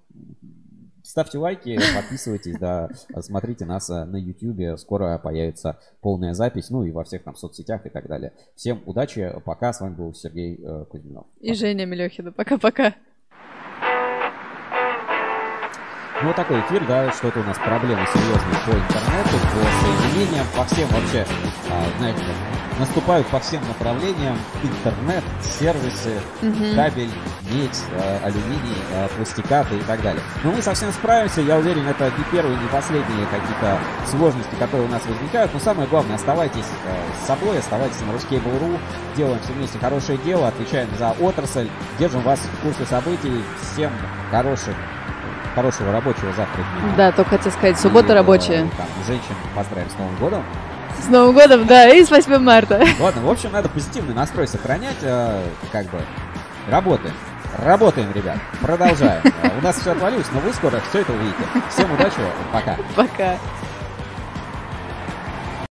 Ставьте лайки, подписывайтесь, да, смотрите нас э, на YouTube, скоро появится полная запись, ну и во всех там соцсетях и так далее. Всем удачи, пока, с вами был Сергей э, Кузьминов. И Женя Мелехина, пока-пока. Ну, вот такой эфир, да, что-то у нас проблемы серьезные по интернету, по соединениям, по всем вообще, а, знаете, наступают по всем направлениям. Интернет, сервисы, угу. кабель, медь, а, алюминий, а, пластикаты и так далее. Но мы совсем справимся, я уверен, это не первые, не последние какие-то сложности, которые у нас возникают. Но самое главное, оставайтесь с собой, оставайтесь на Ruskable.ru, делаем все вместе хорошее дело, отвечаем за отрасль, держим вас в курсе событий. Всем хороших хорошего рабочего завтра дня. Да, только хотел сказать, суббота и, рабочая. Там, женщин поздравим с Новым годом. С Новым годом, да, и с 8 марта. Ладно, в общем, надо позитивный настрой сохранять, э, как бы, работаем. Работаем, ребят, продолжаем. У нас все отвалилось, но вы скоро все это увидите. Всем удачи, пока. Пока.